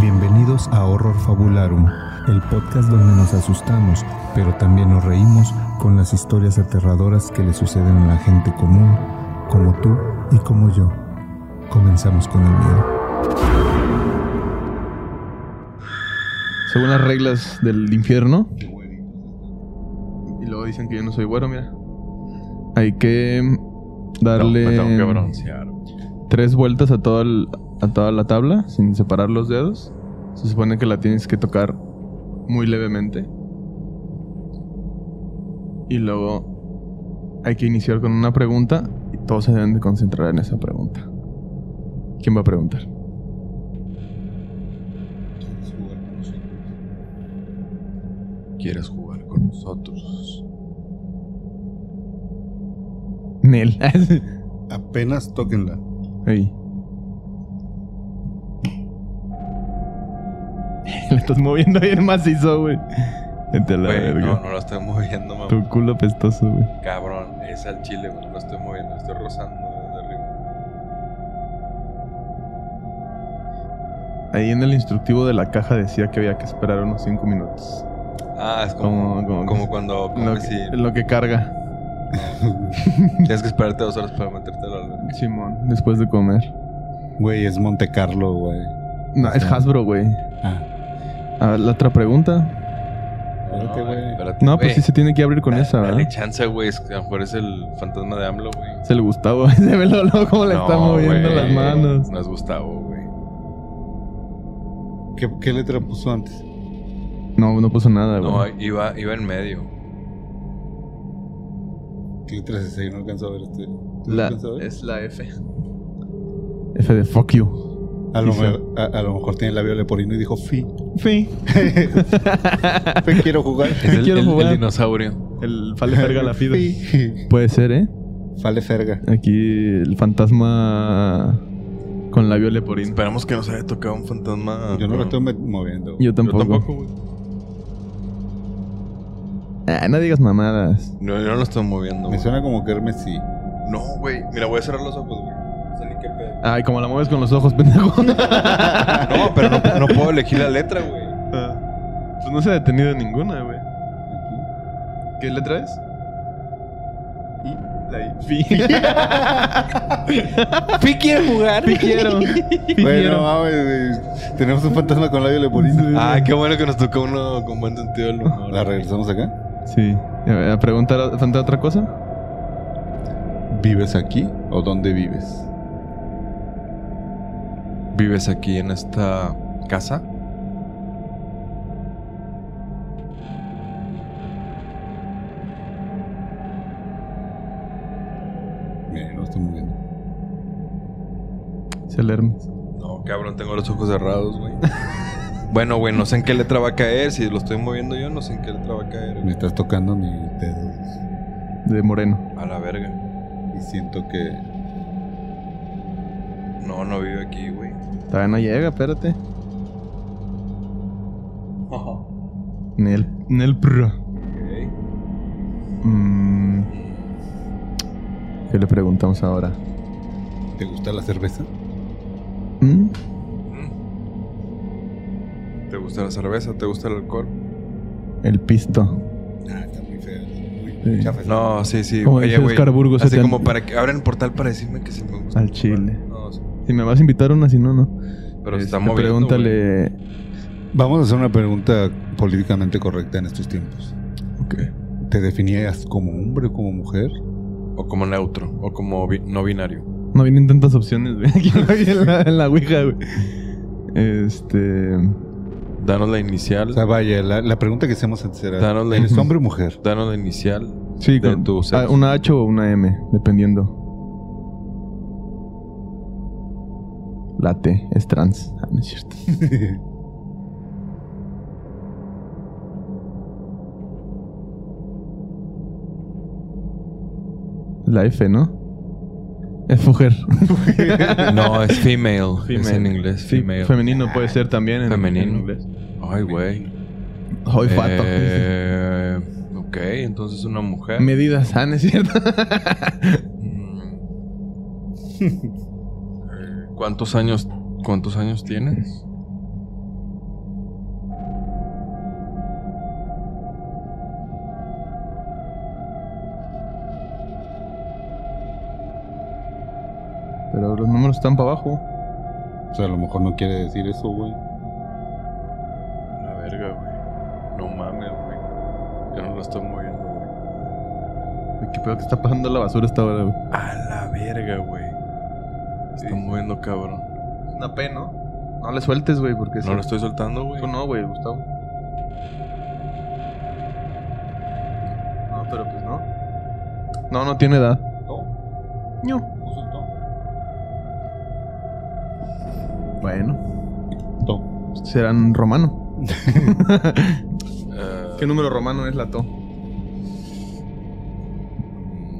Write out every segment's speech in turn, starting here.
Bienvenidos a Horror Fabularum, el podcast donde nos asustamos, pero también nos reímos con las historias aterradoras que le suceden a la gente común, como tú y como yo. Comenzamos con el miedo. Según las reglas del infierno. Y luego dicen que yo no soy bueno, mira. Hay que darle No, me tengo que broncear. tres vueltas a, todo el- a toda la tabla sin separar los dedos. Se supone que la tienes que tocar muy levemente. Y luego hay que iniciar con una pregunta y todos se deben de concentrar en esa pregunta. ¿Quién va a preguntar? ¿Quieres jugar con nosotros? Nel. Apenas tóquenla. Ahí. Le estás moviendo bien macizo, güey. Vete a la Güey, verga. no, no lo estoy moviendo, mamá. Tu culo pestoso, güey. Cabrón, es al chile, güey. No lo estoy moviendo, estoy rozando de arriba. Ahí en el instructivo de la caja decía que había que esperar unos 5 minutos. Ah, es como, Como- como- como cuando Lo que, lo que carga. tienes que esperarte dos horas para meterte la alberca. Simón, después de comer. Güey, es Monte Carlo, güey. No, es Hasbro, güey. Ah, A ver, la otra pregunta. espérate, güey. espérate, No, pues sí se tiene que abrir con Da- esa, ¿verdad? Dale chance, güey. es que A lo mejor es el fantasma de AMLO, güey. Es el Gustavo. Se ve lo loco cómo le está moviendo güey. las manos. No es Gustavo, güey. ¿Qué, qué letra puso antes? No, no puso nada, güey. No, iba, iba en medio. ¿Qué letra es esa? Yo no alcanzo a ver este. ¿Tú lo La- a ver? es la F. F de fuck you. A lo, mejor, a, a lo mejor tiene el labio leporino y dijo Fi. Fi. Fe, quiero jugar. Es el, Quiero el- el jugar. dinosaurio. El Fale Ferga la Fida. Fi. Puede ser, ¿eh? Fale Ferga. Aquí el fantasma con labio leporino. Esperamos que nos haya tocado un fantasma. Yo no lo estoy moviendo. Yo Yo tampoco. tampoco, güey. Ah, no digas mamadas. No, yo no lo estoy moviendo. Me güey. suena como que Hermes sí. No, güey. Mira, voy a cerrar los ojos, güey. Qué pedo. Ay, como la mueves con los ojos, pendejo. No, pero no, no puedo elegir la letra, güey. pues no se ha detenido en ninguna, güey. ¿Qué letra es? La I. Fi. Pi quiere jugar. Fi quiero. Fi Bueno, mames. Tenemos un fantasma con labio leporino. Ah, qué bueno que nos tocó uno con buen sentido del humor. ¿La regresamos acá? Sí. A preguntar ¿falta otra cosa? ¿Vives aquí o dónde vives? ¿Vives aquí en esta casa? Mira, no estoy moviendo. Es el Hermes. No, cabrón, tengo los ojos cerrados, güey. bueno, güey, no sé en qué letra va a caer. Si lo estoy moviendo yo, no sé en qué letra va a caer. Me estás tocando mis dedos. De Moreno. A la verga. Y siento que. No, no vive aquí, güey. Todavía no llega, espérate. Nel. Nel pro. Ok. Mm. ¿Qué le preguntamos ahora? ¿Te gusta la cerveza? ¿Mm? Mm. ¿Te gusta la cerveza? ¿Te gusta el alcohol? El pisto. Ah, está muy feo. Muy Sí. No, sí, sí. Como Oye, dice güey. Oscar Burgos, Así se como para que abran el portal para decirme que sí me gusta. Al chile. No. Si me vas a invitar una, si no, no. Pero se Este, está moviendo. güey. Pregúntale. Vamos a hacer una pregunta políticamente correcta en estos tiempos. Ok. ¿Te definías como hombre o como mujer? O como neutro. O como bi- no binario. No vienen tantas opciones, güey. Aquí en la, en la Ouija, güey. Este. Danos la inicial. O sea, vaya, la, la pregunta que hacemos antes era: Danos la- ¿eres hombre o mujer? Danos la inicial. Sí, De con tu sexo. ah, una H o una M, dependiendo. La T es trans. Ah, no es cierto. La F, ¿no? Es mujer. No, es female. Es Female. en inglés. Female. femenino puede ser también en, Femenino. en inglés. Ay, güey. Hoy fato. Eh, ok, entonces una mujer. Medidas, ah, no es cierto. ¿Cuántos años ¿Cuántos años tienes? Pero los números están para abajo. O sea, a lo mejor no quiere decir eso, güey. La verga, güey. No mames, güey. Ya no lo estoy moviendo, güey. ¿Qué pedo que está pasando la basura esta hora, güey? A la verga, güey. Se Está moviendo, cabrón. Es una P, ¿no? No le sueltes, güey, porque No lo estoy soltando, güey. Tú no, güey, Gustavo. No, pero pues no. No, no tiene edad. No. Bueno, To. serán romano. ¿Qué número romano es la to?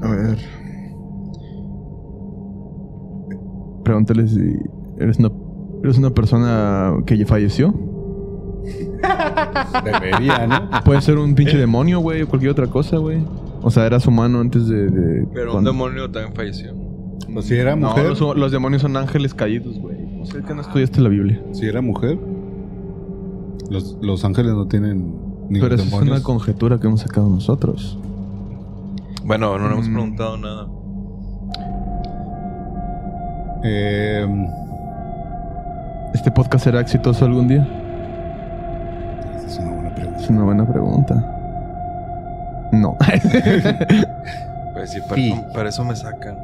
A ver. Pregúntale si eres una, eres una persona que ya falleció. Debería, ¿no? Puede ser un pinche demonio, güey, o cualquier otra cosa, güey. O sea, eras humano antes de. de- Pero un demonio también falleció. Pues si era No, mujer. los, los demonios son ángeles caídos, güey. No sé que no estudiaste la Biblia. Si era mujer. Los, los ángeles no tienen ni Pero esa es una conjetura que hemos sacado nosotros. Bueno, no le hemos Mm. preguntado nada. Eh, ¿Este podcast será exitoso algún día? esa es una buena pregunta. Es una buena pregunta. No. Pues sí, para, Sí. Eso, para eso me sacan.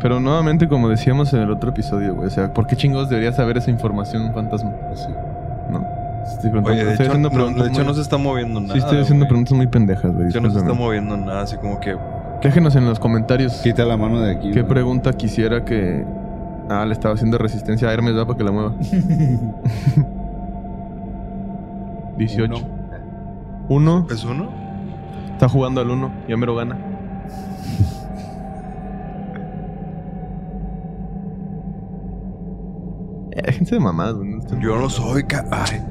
Pero nuevamente, como decíamos en el otro episodio, güey. O sea, ¿por qué chingados debería saber esa información un fantasma? Pues sí. ¿No? Estoy Oye, de estoy hecho, no, de hecho muy- no se está moviendo nada. Sí, estoy haciendo güey. preguntas muy pendejas, güey. De hecho, no se está moviendo nada, así como que. Déjenos en los comentarios Quita la mano de aquí. qué güey. pregunta quisiera que... Ah, le estaba haciendo resistencia a Hermes, ¿verdad? Para que la mueva. 18. Uno. Uno. ¿Es uno? Está jugando al uno. Ya mero gana. Eh, gente de mamadas, güey. Yo no soy. ca- Ay.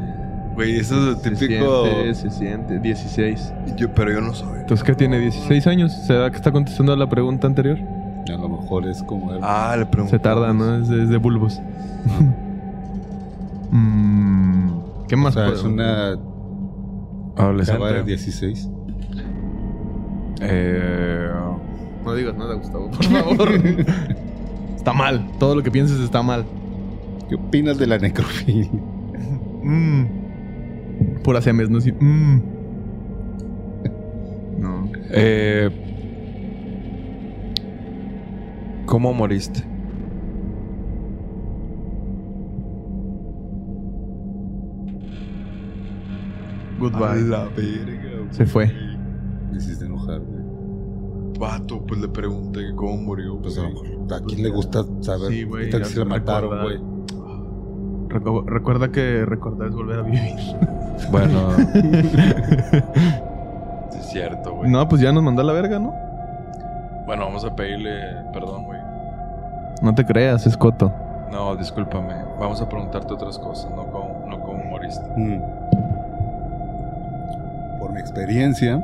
Güey, eso es Se el típico. siente, se siente. 16. Yo, pero yo no soy. Entonces, ¿qué tiene? 16 años. ¿Será que está contestando a la pregunta anterior? A lo mejor es como. él. Ah, le pregunto. Se tarda, ¿no? Es de, es de bulbos. Mm, ¿Qué o más? sea, puedo? es una. Adolescente. De 16. Eh. No digas nada, Gustavo, por favor. está mal. Todo lo que pienses está mal. ¿Qué opinas de la necrofilia? Mm. Pura semes, ¿no? Sí. Mm. No. Eh. ¿Cómo moriste? Goodbye. la verga. Se fue. Me hiciste enojar, güey. Vato, pues le pregunté cómo murió. Pues a lo güey. mejor. ¿A quién le gusta saber? Sí, güey, ¿Qué tal si se te mataron, güey? Recu- recuerda que recordar es volver a vivir. Bueno. sí, es cierto, güey. no, pues ya nos mandó a la verga, ¿no? Bueno, vamos a pedirle perdón, güey. No te creas, es coto. No, discúlpame. Vamos a preguntarte otras cosas, no cómo, no cómo moriste. Mm. Por mi experiencia,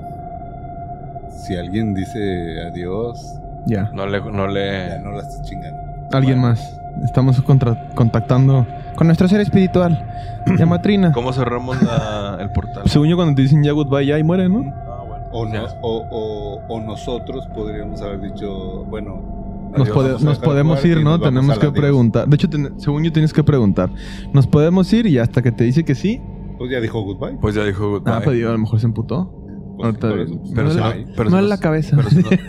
si alguien dice adiós, Ya. No le, no le. ya no la estás chingando. Alguien Bueno. más. Estamos contra- contactando con nuestro ser espiritual. Llama Trina. ¿Cómo cerramos la- el portal? Según yo, cuando te dicen ya goodbye, ya y muere, ¿no? Ah, bueno. O, no- o, o, o nosotros podríamos haber dicho, bueno, Nos, adiós, pode- nos podemos ir, ¿no? Tenemos que adiós. preguntar. De hecho, ten- según yo, tienes que preguntar. Nos podemos ir y hasta que te dice que sí. Pues ya dijo goodbye. Pues ya dijo goodbye. Ah, pues yo, a lo mejor se emputó. Pues, pero no la- pero no no- la cabeza. Pero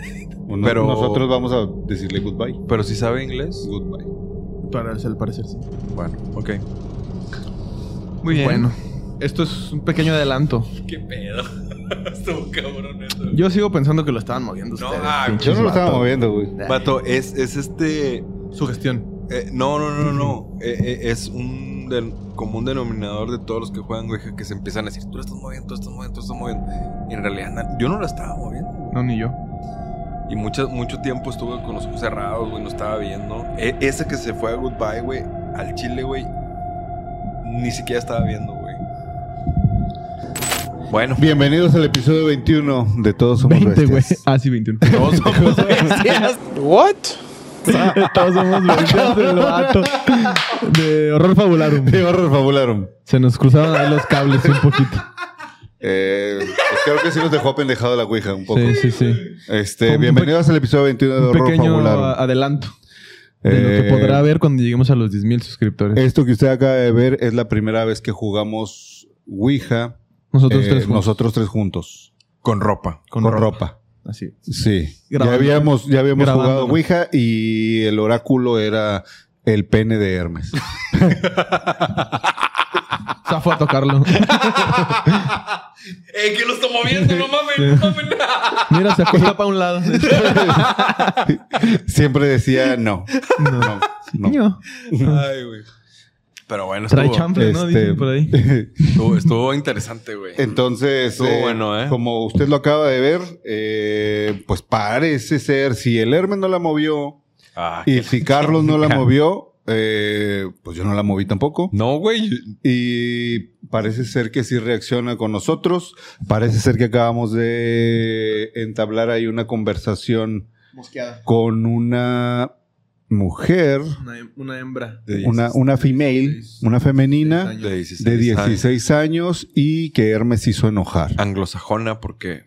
pero- nosotros vamos a decirle goodbye. pero si sabe inglés. Goodbye. Al parecer sí. Bueno, ok. Muy bien. Bueno, esto es un pequeño adelanto. ¿Qué pedo? Estuvo cabrón eso. Yo sigo pensando que lo estaban moviendo No, ustedes. ah, Yo no lo estaba moviendo, güey. Vato, es, es este. Su gestión. eh, no, no, no, no. Eh, eh, es un del- común denominador de todos los que juegan, güey, que se empiezan a decir, tú la estás moviendo, tú la estás moviendo, tú la estás moviendo. Y en realidad, yo no la estaba moviendo, güey. No, ni yo. Y mucho, mucho tiempo estuve con los ojos cerrados, güey, no estaba viendo. E- ese que se fue a Goodbye, güey, al Chile, güey, ni siquiera estaba viendo, güey. Bueno, Bienvenidos al episodio 21 de Todos Somos 20, güey. Bestias. Ah, sí, 21. todos somos bestias. What? Todos somos versiones del vato. De horror fabularum. De horror fabularum. Se nos cruzaron ahí los cables un poquito. Eh, pues creo que sí nos dejó pendejado la Ouija un poco. Sí, sí, sí. Este, bienvenidos al episodio 21 de Un Horror pequeño Fabularum. a- adelanto de lo que Eh, podrá ver cuando lleguemos a los 10.000 suscriptores. Esto que usted acaba de ver es la primera vez que jugamos Ouija. nosotros eh, tres juntos. Nosotros tres juntos. Con ropa. Con, ropa. Así. Sí. Grabando. Ya habíamos, ya habíamos jugado Ouija y el oráculo era el pene de Hermes. Zafo a tocarlo. ¡Eh, que lo está moviendo! ¡No mames! ¡No mames! Mira, se acuesta para un lado. Siempre decía no. No. no. Ay, güey. Pero bueno, Trae estuvo, chample, ¿no? Este, Dicen por ahí. estuvo, estuvo interesante, güey. Entonces, Estuvo bueno, ¿eh? como usted lo acaba de ver, eh, pues parece ser, si el Hermes no la movió Ah, y si Carlos no la movió, eh, pues yo no la moví tampoco. No, güey. Y parece ser que sí reacciona con nosotros. Parece ser que acabamos de entablar ahí una conversación Mosqueada. con una mujer, Una, una hembra. De una, una female, 16 una femenina. De 16. de años. 16 años y que Hermes hizo enojar. Anglosajona porque...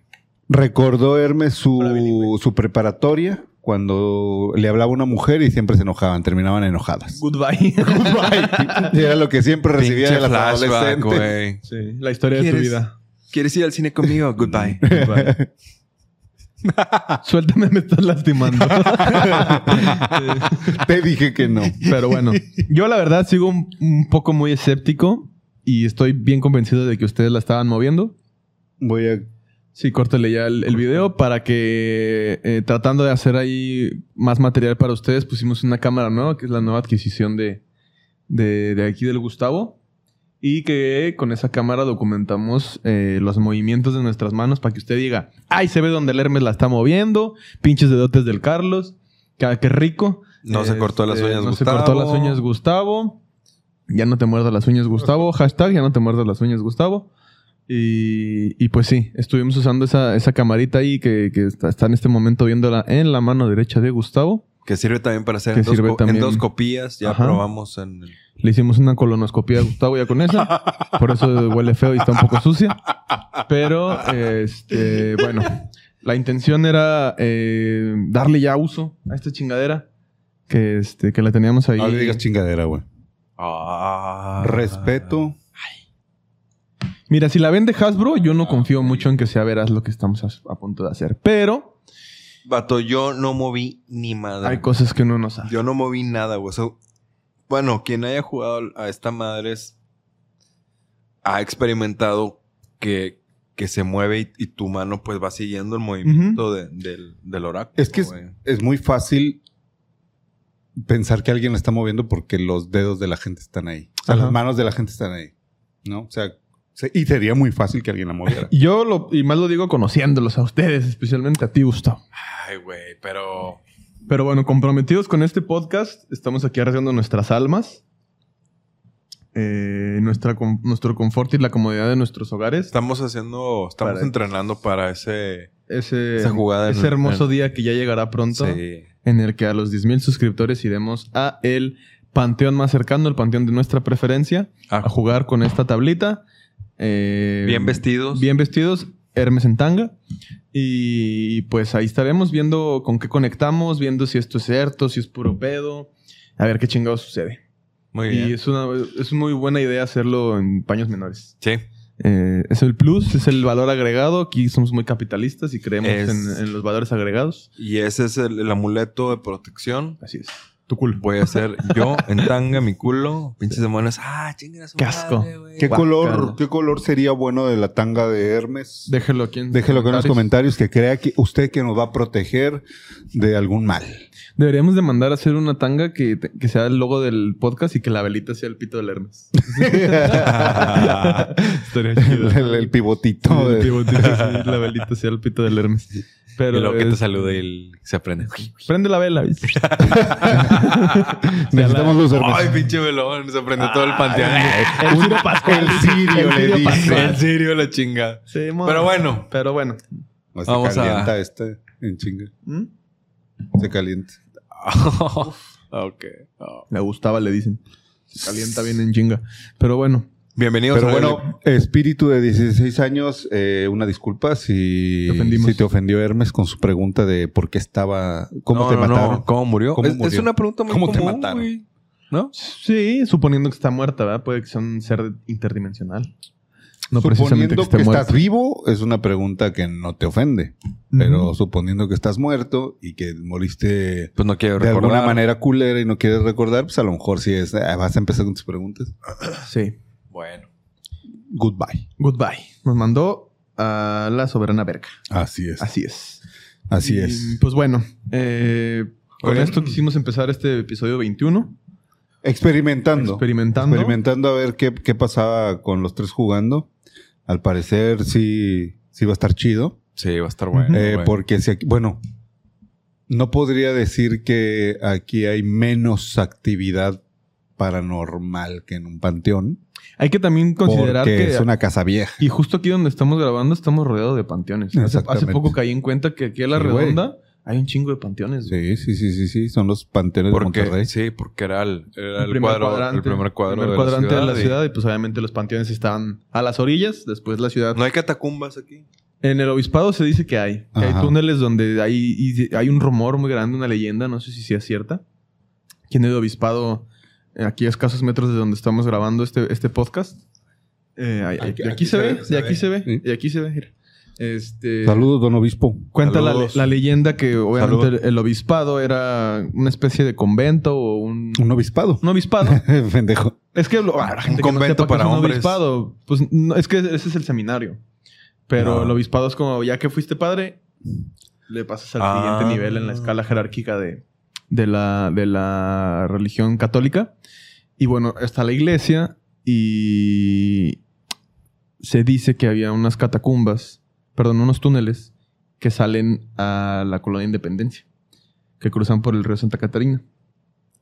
Recordó Hermes su, su preparatoria cuando le hablaba a una mujer y siempre se enojaban, terminaban enojadas. Goodbye. Y Era lo que siempre recibía de las flashback, adolescentes. güey. sí, la historia de tu vida. ¿Quieres ir al cine conmigo? Goodbye. Goodbye. Suéltame, me estás lastimando. Te dije que no. Pero bueno, yo la verdad sigo un, un poco muy escéptico y estoy bien convencido de que ustedes la estaban moviendo. Voy a Sí, córtale ya el, el video para que eh, tratando de hacer ahí más material para ustedes pusimos una cámara nueva, que es la nueva adquisición de, de, de aquí del Gustavo. Y que con esa cámara documentamos eh, los movimientos de nuestras manos para que usted diga, ay, se ve donde el Hermes la está moviendo, pinches dedotes del Carlos, qué, qué rico. No se cortó las Este, uñas, No Gustavo. se cortó las uñas Gustavo. Ya no te muerdas las uñas Gustavo. Hashtag ya no te muerdas las uñas Gustavo. Y, y pues sí, estuvimos usando esa, esa camarita ahí que, que está, está en este momento viéndola en la mano derecha de Gustavo. Que sirve también para hacer Que endosco- sirve también. endoscopías. Ya Ajá. probamos en el... Le hicimos una colonoscopia a Gustavo ya con esa. Por eso huele feo y está un poco sucia. Pero, este, bueno, la intención era eh, darle ya uso a esta chingadera que, este, que la teníamos ahí. No le digas chingadera, güey. Ah. Respeto. Mira, si la vende Hasbro, yo no confío mucho en que sea veraz lo que estamos a, a punto de hacer. Pero Vato, yo no moví ni madre. hay cosas que uno no sabe. Yo no moví nada, güey. O sea, bueno, quien haya jugado a esta madre es- ha experimentado que, que se mueve y, y tu mano pues va siguiendo el movimiento de- del, del oráculo. Es que es, muy fácil pensar que alguien la está moviendo porque los dedos de la gente están ahí. O sea, Ajá. las manos de la gente están ahí. ¿No? O sea, se- y sería muy fácil que alguien la moviera. Yo lo, y más lo digo conociéndolos a ustedes, especialmente a ti, Gustavo. Ay, güey, pero... Pero bueno, comprometidos con este podcast, estamos aquí arriesgando nuestras almas, eh, nuestra, con- nuestro confort y la comodidad de nuestros hogares. Estamos haciendo... Estamos Para- entrenando para ese... Ese, Esa jugada en- ese hermoso en- día que ya llegará pronto, Sí. en el que a los 10.000 suscriptores iremos a el panteón más cercano, el panteón de nuestra preferencia, Ah, a jugar con esta tablita. Eh, bien vestidos. Bien vestidos, Hermes en tanga. Y pues ahí estaremos viendo con qué conectamos, viendo si esto es cierto, si es puro pedo, a ver qué chingados sucede. Muy Y bien. es una, es muy buena idea hacerlo en paños menores. Sí. Eh, es el plus, es el valor agregado. Aquí somos muy capitalistas y creemos Es- en, en los valores agregados. Y ese es el, el amuleto de protección. Así es. Tu culo. Voy a hacer yo en tanga, mi culo. Pinches demonios. Ah, chingan a su Qué asco. madre, güey. ¿Qué Guácala. color, ¿Qué color sería bueno de la tanga de Hermes? Déjelo aquí en Déjelo acá en los comentarios que crea que usted que nos va a proteger de algún mal. Deberíamos de mandar a hacer una tanga que, que sea el logo del podcast y que la velita sea el pito del Hermes. Estaría chido. el, el pivotito. El pivotito, sí, la velita sea el pito del Hermes. Pero y luego que te salude y se aprende. Prende la vela. Necesitamos luz, Hermes. Ay, pinche velón. Se aprende todo el panteón. El Ciro Pascual. El sirio El le dice. En serio, la chinga. Sí, Pero bueno. Pero bueno. No, se Vamos a- calienta este en chinga. ¿Mm? Se calienta. ok. Oh. Le gustaba, le dicen. Se calienta bien en chinga. Pero bueno, Bienvenidos Pero a bueno, espíritu de 16 años, eh, una disculpa si Te si te ofendió Hermes con su pregunta de por qué estaba, cómo No, te no, no. mataron. ¿Cómo murió? ¿Cómo es, una pregunta muy ¿Cómo te común, mataron? güey. ¿No? sí, suponiendo que está muerta, ¿verdad? Puede que sea un ser interdimensional. No precisamente suponiendo que esté que, muerto. estás vivo, es una pregunta que no te ofende. Pero suponiendo que estás muerto y que moriste Pues no quiero de recordar. alguna manera culera y no quieres recordar, pues a lo mejor sí es. ah, vas a empezar con tus preguntas. Sí. Bueno. Goodbye. Goodbye. Nos mandó a la soberana verga. Así es. Así es. Así Y, es. Pues bueno, eh, con esto quisimos empezar este episodio 21. Experimentando. Experimentando. Experimentando a ver qué, qué pasaba con los tres jugando. Al parecer sí, sí va a estar chido. Sí, va a estar bueno. Eh, güey. porque si aquí, bueno, no podría decir que aquí hay menos actividad paranormal que en un panteón. Hay que también considerar porque que... es una casa vieja. Y justo aquí donde estamos grabando estamos rodeados de panteones. Hace, poco caí en cuenta que aquí a la Sí, redonda hay un chingo de panteones. Sí, sí, sí, sí, sí. Son los panteones de Porque, Monterrey. sí, porque era el, era El el, primer cuadro, cuadrante. el primer cuadro primer de, cuadrante la de la ciudad. Y pues obviamente los panteones estaban a las orillas, después la ciudad. No hay catacumbas aquí. En el obispado se dice que hay. Que hay túneles donde hay, y hay un rumor muy grande, una leyenda, no sé si sea cierta. Quien es el obispado, aquí a escasos metros de donde estamos grabando este, este podcast. Eh, ahí- Aquí- de aquí, aquí se, ve, ve, se de aquí ve. se ve, Sí. de aquí se ve. Este, Saludos, don obispo. Cuenta la, leyenda que obviamente el, obispado era una especie de convento o un, Un obispado. un obispado. Pendejo. Es que lo- ah, la gente que no convento para es un hombres. obispado, pues no, es que ese es el seminario. Pero No. el obispado es como, ya que fuiste padre, le pasas al Ah. siguiente nivel en la escala jerárquica de, de, la, de la religión católica. Y bueno, está la iglesia y se dice que había unas catacumbas, perdón, unos túneles que salen a la colonia Independencia, que cruzan por el río Santa Catarina.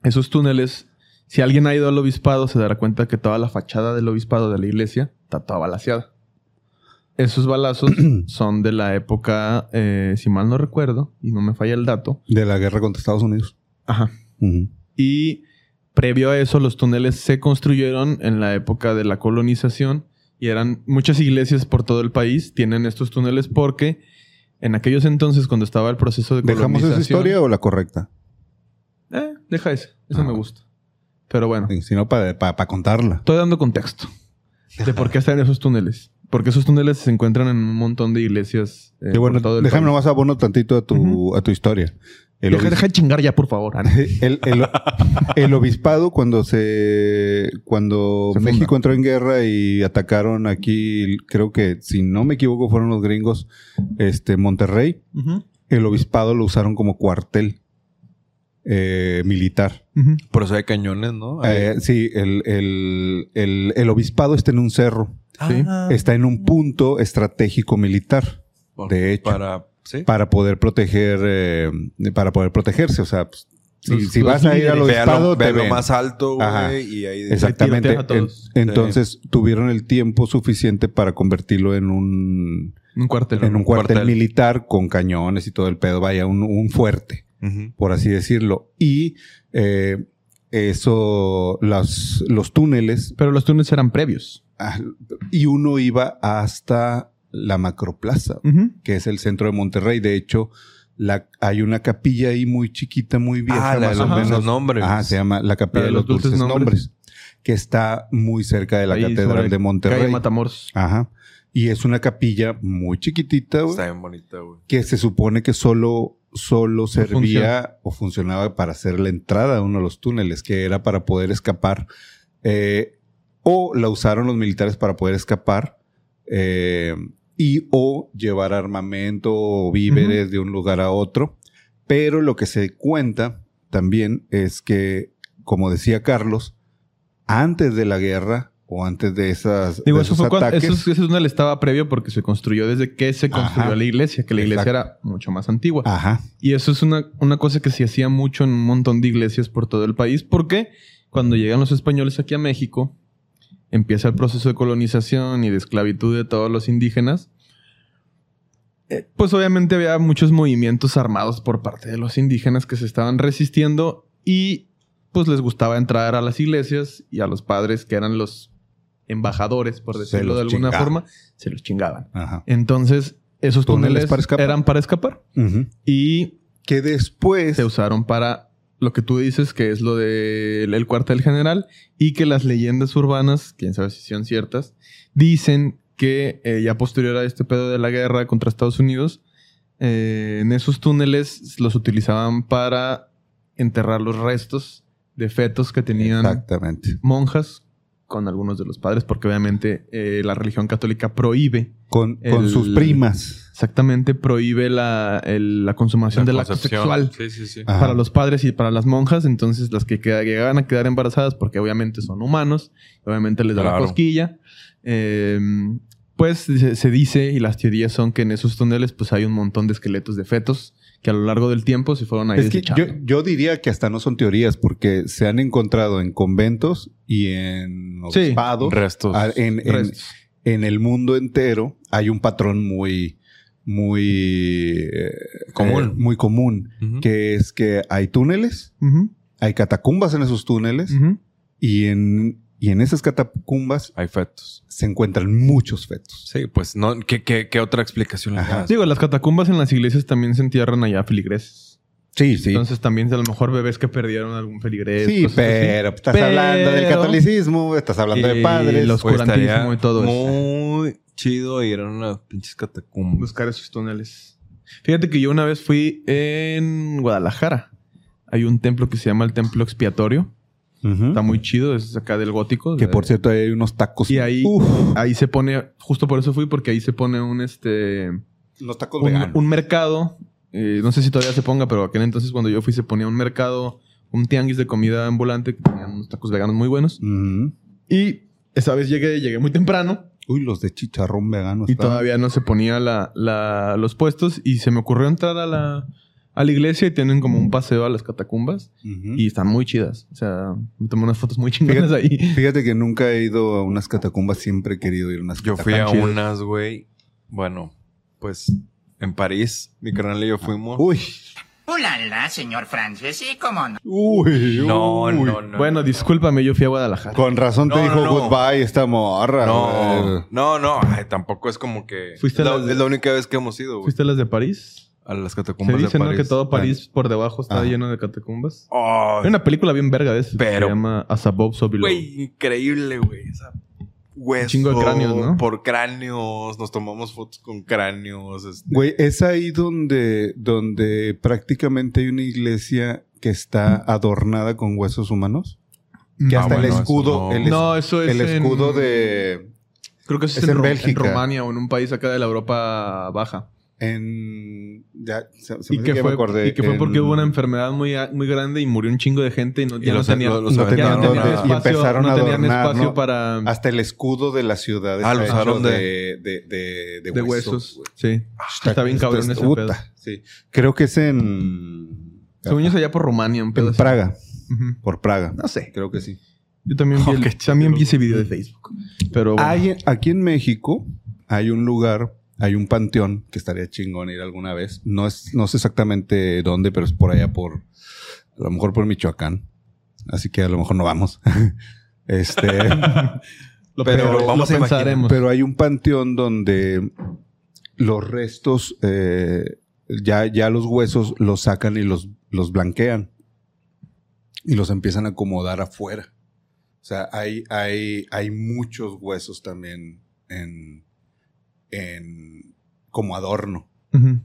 Esos túneles, si alguien ha ido al obispado, se dará cuenta que toda la fachada del obispado de la iglesia está toda balaseada. Esos balazos son de la época, eh, si mal no recuerdo, y no me falla el dato. De la guerra contra Estados Unidos. Ajá. Y previo a eso, los túneles se construyeron en la época de la colonización y eran muchas iglesias por todo el país tienen estos túneles porque en aquellos entonces, cuando estaba el proceso de ¿Dejamos colonización... esa historia o la correcta? Eh, deja ese. Eso Ah. me gusta. Pero bueno, Si no, para contarla. estoy dando contexto de por qué están esos túneles. Porque esos túneles se encuentran en un montón de iglesias eh, Sí, bueno, por todo el déjame país. nomás abono tantito a tu, a tu historia. El, Deja, de chingar ya, por favor. Ana. el- el- el obispado, cuando se. Cuando Se. México entró en guerra y atacaron aquí, creo que, si no me equivoco, fueron los gringos, este, Monterrey, el obispado lo usaron como cuartel eh, militar. ujú. Por eso hay cañones, ¿no? Eh, sí, el, el- el- el obispado está en un cerro, sí. Ah. está en un punto estratégico militar. de hecho. Para... ¿Sí? para poder proteger, eh, para poder protegerse. O sea, pues, si, Los- si los vas a ir obispado, Véalo, te véalo ven. más alto, güey, y ahí... Exactamente. a todos. En- entonces tuvieron el tiempo suficiente para convertirlo en un, Un cuartel. en un cuartel, cuartel. militar con cañones y todo el pedo. Vaya, un, un fuerte, por así decirlo. Y eh, eso, las, los túneles, Pero los túneles eran previos. Ah, y uno iba hasta la macroplaza. Que es el centro de Monterrey. De hecho, la, hay una capilla ahí muy chiquita, muy vieja, Ah, la de los menos. nombres. Ajá, se llama la capilla La de los dulces, nombres. que está muy cerca de la Ahí catedral de Calle Monterrey. Matamoros. Ajá. Y es una capilla muy chiquitita, güey, Está bien bonita, güey. que se supone que solo, solo servía o funcionaba para hacer la entrada a uno de los túneles, que era para poder escapar. eh, o la usaron los militares para poder escapar. eh, y o llevar armamento o víveres de un lugar a otro. Pero lo que se cuenta también es que, como decía Carlos, antes de la guerra o antes de esas Digo, de eso esos fue cuando, ataques, eso, ese túnel estaba previo porque se construyó desde que se construyó Ajá. la iglesia, que la iglesia Exacto. era mucho más antigua. ajá, Y eso es una, una cosa que se hacía mucho en un montón de iglesias por todo el país, porque cuando llegan los españoles aquí a México, empieza el proceso de colonización y de esclavitud de todos los indígenas. eh, pues obviamente había muchos movimientos armados por parte de los indígenas que se estaban resistiendo y pues les gustaba entrar a las iglesias y a los padres que eran los embajadores, por decirlo de alguna chingaban. forma, se los chingaban. Ajá. Entonces, esos ¿Túneles túneles para escapar? eran para escapar y Que después. se usaron para lo que tú dices, que es lo del el cuartel general, y que las leyendas urbanas, quién sabe si son ciertas, dicen que eh, ya posterior a este pedo de la guerra contra Estados Unidos, eh, en esos túneles los utilizaban para enterrar los restos de fetos que tenían Exactamente. monjas con algunos de los padres, porque obviamente eh, la religión católica prohíbe, Con, sus primas. Exactamente prohíbe la, el- la consumación del acto sexual Sí, sí, sí. Para los padres y para las monjas. Entonces, las que llegaban a quedar embarazadas, porque obviamente son humanos, obviamente les da la cosquilla. eh, pues se, se dice, y las teorías son que en esos túneles, pues hay un montón de esqueletos de fetos que a lo largo del tiempo se fueron ahí Es que yo, yo diría que hasta no son teorías, porque se han encontrado en conventos y en Sí. obispados. Restos. En, en- Restos. en el mundo entero hay un patrón muy, muy eh, Común. eh, muy común, Ujú. que es que hay túneles, hay catacumbas en esos túneles y en y en esas catacumbas Hay fetos. se encuentran muchos fetos. Sí, pues no. ¿Qué, qué, qué otra explicación le Ajá. das? Digo, las catacumbas en las iglesias también se entierran allá feligreses. Sí, sí. Entonces también a lo mejor bebés que perdieron algún feligrés. sí, así. pero estás Pero- hablando del catolicismo, estás hablando de Y padres. los- Pues oscurantismo estaría y todo eso. Chido ir a unas pinches catacumbas. buscar esos túneles. Fíjate que yo una vez fui en Guadalajara. Hay un templo que se llama el Templo Expiatorio. Está muy chido, es acá del gótico. Que de- por cierto hay unos tacos. Y ahí, Uf, ahí se pone, justo por eso fui, porque ahí se pone un este unos tacos un, veganos. un mercado. eh, no sé si todavía se ponga, pero aquel entonces cuando yo fui se ponía un mercado, un tianguis de comida ambulante que tenían unos tacos veganos muy buenos. Y esa vez llegué, llegué muy temprano. Uy, los de chicharrón vegano. Y estaban- todavía no se ponía la, la- los puestos. Y se me ocurrió entrar a la, a la iglesia y tienen como un paseo a las catacumbas. Y están muy chidas. O sea, me tomé unas fotos muy chingonas Fíjate- ahí. Fíjate que nunca he ido a unas catacumbas, siempre he querido ir a unas Yo fui a unas, güey. Bueno, pues en París, mi carnal y yo fuimos. Uy, Ulala, señor Francis, sí, cómo no. uy, no, uy. no, no. Bueno, discúlpame, yo fui a Guadalajara. Con razón te No, dijo no, no. goodbye esta morra. No, güey. no, no. Ay, tampoco es como que. ¿Fuiste es, a la, las de- es la única vez que hemos ido, güey. ¿Fuiste a las de París? A las Se catacumbas dice, de ¿no? París. Que todo París por debajo está Ah. lleno de catacumbas. Oh, Hay una película bien verga de eso. Pero- Se llama As Above, So Below. Güey, increíble, güey. Esa hueso. chingo de cráneos, ¿no? Por cráneos. Nos tomamos fotos con cráneos. este. Güey, es ahí donde, donde prácticamente hay una iglesia que está adornada con huesos humanos. Que Ah, hasta el bueno, eso escudo, no. el, es- No, eso es el escudo en- de Creo que eso es es, en, Bélgica. en Rumania o en un país acá de la Europa baja. en ya se, se Y me que, fue, y que fue en- porque hubo una enfermedad muy, muy grande y murió un chingo de gente y no, ya no los- tenían, los ya no tenían y espacio, empezaron no a tenían espacio ¿no? para hasta el escudo de la ciudad Ah, está hecho de- de, de, de, de de huesos. Sí. Está, bien cabrón Está- ese puta, pedo. Sí. Creo que es en Según yo es allá por Rumania, un pedo en así. Praga, por Praga. No sé. Creo que sí. Yo también vi, Oh, el- también vi ese video de Facebook. Pero bueno. Hay- aquí en México hay un lugar, hay un panteón que estaría chingón ir alguna vez. No es, no sé exactamente dónde, pero es por allá por, a lo mejor por Michoacán. Así que a lo mejor no vamos. este, lo, pero pero vamos lo a pensaremos. pero hay un panteón donde los restos, eh, ya, ya los huesos los sacan y los, los blanquean y los empiezan a acomodar afuera. O sea, hay, hay, hay muchos huesos también en, en como adorno.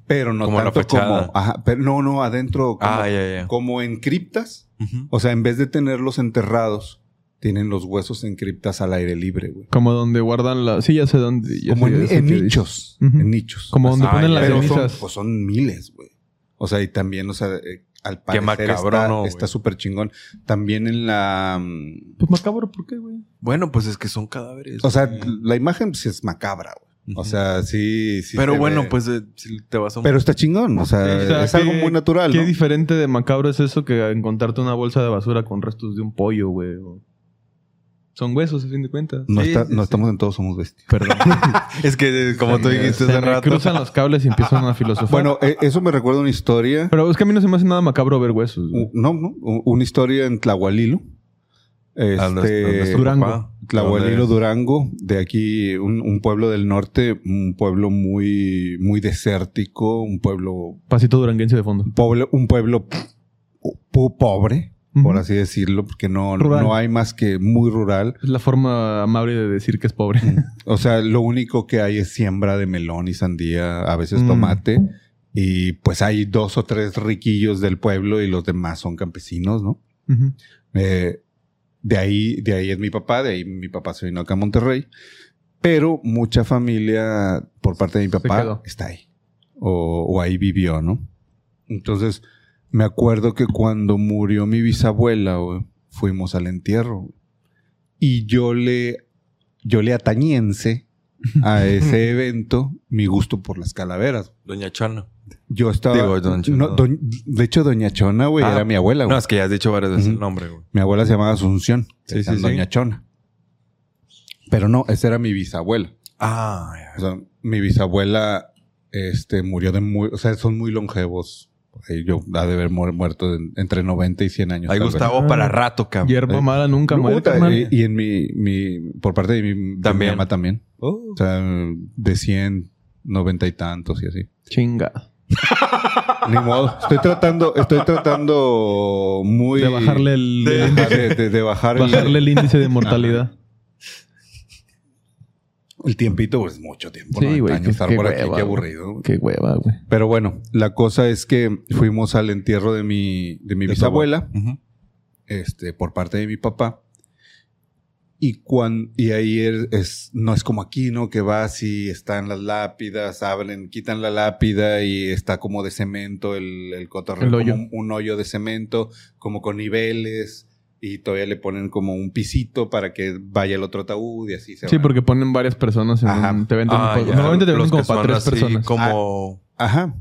Pero no Como tanto como. Ajá, pero no, no, adentro como, Ah, como en criptas. O sea, en vez de tenerlos enterrados, tienen los huesos en criptas al aire libre, güey. Como donde guardan la... Sí, ya sé dónde. ya Como sé- en, nichos. En nichos. Como donde Ah, ponen las Pero son, cenizas. pues son miles, güey. O sea, y también, o sea, eh, al parecer macabro, está- súper chingón. También en la... mm, Pues macabro, ¿por qué, güey? Bueno, pues es que son cadáveres. O sea, güey. la imagen pues, es macabra, güey. O sea, sí, sí. Pero bueno, ve. pues eh, si te vas a un... Pero está chingón. O sea, O sea, es algo ¿qué- muy natural, Qué ¿no? diferente de macabro es eso que encontrarte una bolsa de basura con restos de un pollo, güey. o- Son huesos, a fin de cuentas. No, Sí, está- sí, no sí. estamos en todos, somos bestias. Perdón. Es que, como tú dijiste Se hace rato. cruzan los cables y empiezan a filosofar. Bueno, eh, eso me recuerda una historia. Pero es que a mí no se me hace nada macabro ver huesos. güey. No, no. Una historia en Tlahualilo. ¿A Este, tu Durango. papá? Tlahualilo, ¿Dónde es? Durango, de aquí, un, un pueblo del norte, un pueblo muy, muy desértico, un pueblo, Pasito duranguense de fondo. pueblo, un pueblo po- pobre, por así decirlo, porque no, Rural. no hay más que muy rural. Es la forma amable de decir que es pobre. O sea, lo único que hay es siembra de melón y sandía, a veces Mm. tomate, y pues hay dos o tres riquillos del pueblo y los demás son campesinos, ¿no? Eh, de ahí, de ahí es mi papá, de ahí mi papá se vino acá a Monterrey. Pero mucha familia por parte de mi papá está ahí. O, o ahí vivió, ¿no? Entonces, me acuerdo que cuando murió mi bisabuela, fuimos al entierro. Y yo le, yo le atañense a ese evento mi gusto por las calaveras. Doña Chana. Yo estaba. Digo, Chona. no, doñ- de hecho, Doña Chona, güey, Ah, era mi abuela, güey. No, es que ya has dicho varias veces el nombre, güey. Mi abuela se llamaba Asunción. Sí, sí. Doña Chona. Pero no, esa era mi bisabuela. Ah, ya. O sea, mi bisabuela este, murió de muy... O sea, son muy longevos. Ahí yo ha de haber mu- muerto entre 90 y 100 años. Hay tal vez. Gustavo para rato, cabrón. Hierba Eh, mala nunca muere, carnal. y, y en mi, mi... Por parte de mi, de mi También. mamá también. Oh. O sea, de 100, 90 y tantos y así. Chinga. Ni modo. Estoy tratando... Estoy tratando muy... De bajarle el, de- el- de, de- de bajar el- bajarle el índice de mortalidad. El tiempito, pues mucho tiempo. Sí, 90 güey, estar qué por aquí, hueva, qué güey. aburrido. Qué hueva, güey. Pero bueno, la cosa es que fuimos al entierro de mi, de mi De bisabuela, este, por parte de mi papá. Y, cuan, y ahí es, no es como aquí, ¿no? Que vas y están las lápidas, abren, quitan la lápida y está como de cemento el, el cotorreo, El como hoyo. un, un hoyo de cemento, como con niveles. Y todavía le ponen como un pisito para que vaya el otro ataúd y así se Sí, porque ponen varias personas en Ajá. un... Te venden... Ah, un-. Normalmente te Los venden como para tres así personas. Como, Ajá.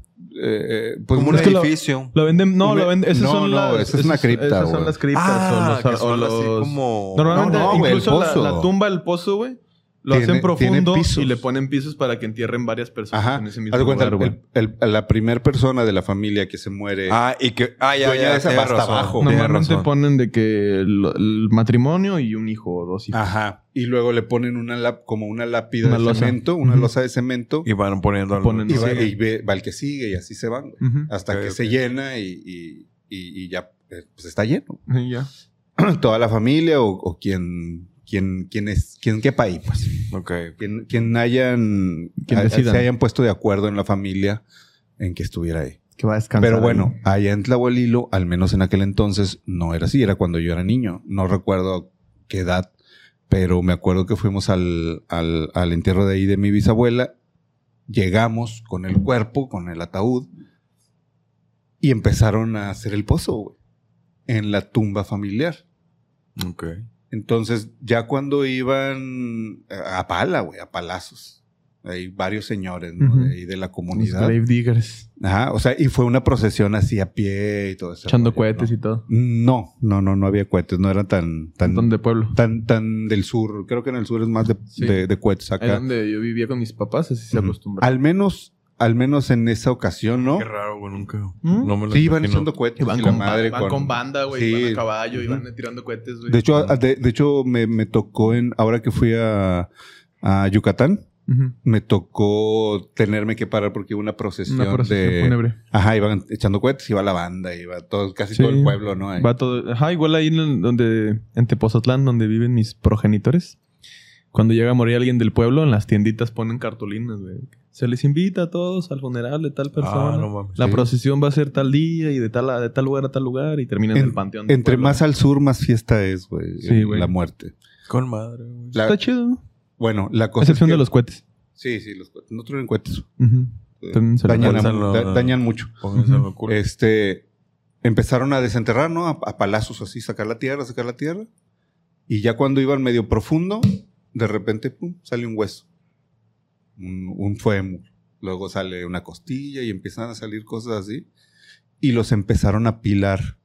Eh, eh, pues como un lo- edificio. Lo venden... No, lo venden... Esas no, son no, las... esa es una esas- cripta, Esas son las criptas Ah, o los... son o así los- como... Normalmente, No, no, el incluso la, pozo. la tumba, el pozo, güey, lo Tiene- hacen profundo y le ponen pisos para que entierren varias personas Ajá. en ese mismo Haz de cuenta, lugar, güey. el- el- la primera persona de la familia que se muere. Ah, y que... Ah, ya, ya. de esa tienes hasta abajo. Normalmente ponen de que el, el matrimonio y un hijo o dos hijos. Ajá. Y luego le ponen una lap- como una lápida Una de losa. cemento, una Ujú. losa de cemento. Y van poniendo... Ponen- Y, va, sigue. y ve- va el que sigue y así se van. Hasta que se llena y, y- y- y ya eh, pues está lleno. Y ya. Toda la familia o, o quien, quien, quien es, quien quepa ahí, pues. Ok. Quien, quien hayan, Quien a- se hayan puesto de acuerdo en la familia en que estuviera ahí. Que va a descansar. Pero ahí. bueno, allá en Tlahualilo, al menos en aquel entonces, no era así. Era cuando yo era niño. No recuerdo qué edad, pero me acuerdo que fuimos al, al, al entierro de ahí de mi bisabuela. Llegamos con el cuerpo, con el ataúd, y empezaron a hacer el pozo, güey, en la tumba familiar. Ok. Entonces, ya cuando iban a pala, güey, a palazos. Hay varios señores, ¿no? De ahí de la Los comunidad. grave diggers. Ajá, o sea, y fue una procesión así a pie y todo eso. Echando cohetes y todo. No, no, no, no había cohetes, no eran tan, tan, de pueblo. tan, tan del sur. Creo que en el sur es más de, Sí. de, de cohetes Ahí acá. donde yo vivía con mis papás, así se acostumbra. Al menos, al menos en esa ocasión, ¿no? Qué raro, güey. Nunca... ¿Mm? No me lo Sí, iban echando cohetes y con, la madre van con, con banda, güey. Sí. Van a caballo van tirando cohetes, güey. De hecho, de, de hecho me, me tocó en, ahora que fui a, a Yucatán, me tocó tenerme que parar porque hubo una procesión, Una procesión de... fúnebre. Ajá, iban echando cohetes, iba la banda, iba todo, casi Sí. todo el pueblo, ¿no? Ahí. Va todo. Ajá, igual ahí en el- donde, en Tepozotlán, donde viven mis progenitores. Cuando llega a morir alguien del pueblo, en las tienditas ponen cartulinas, güey. Se les invita a todos al funeral de tal persona. Ah, no mames. La Sí. procesión va a ser tal día y de tal, de tal lugar a tal lugar y termina en, En- el panteón. del Entre pueblo. más al sur, más fiesta es, güey. Sí, güey. La muerte. Con madre, güey. La- Está chido. ¿no? bueno, la cosa Excepción es que- de los cohetes. Sí, sí, los cohetes. No traen cohetes. Eh, lo dañan, da- mucho. Lo culo. Este, empezaron a desenterrar, ¿no? A, a palazos así, sacar la tierra, sacar la tierra. Y ya cuando iban medio profundo, de repente, pum, sale un hueso. Un, un fémur. Luego sale una costilla y empiezan a salir cosas así. Y los empezaron a pilar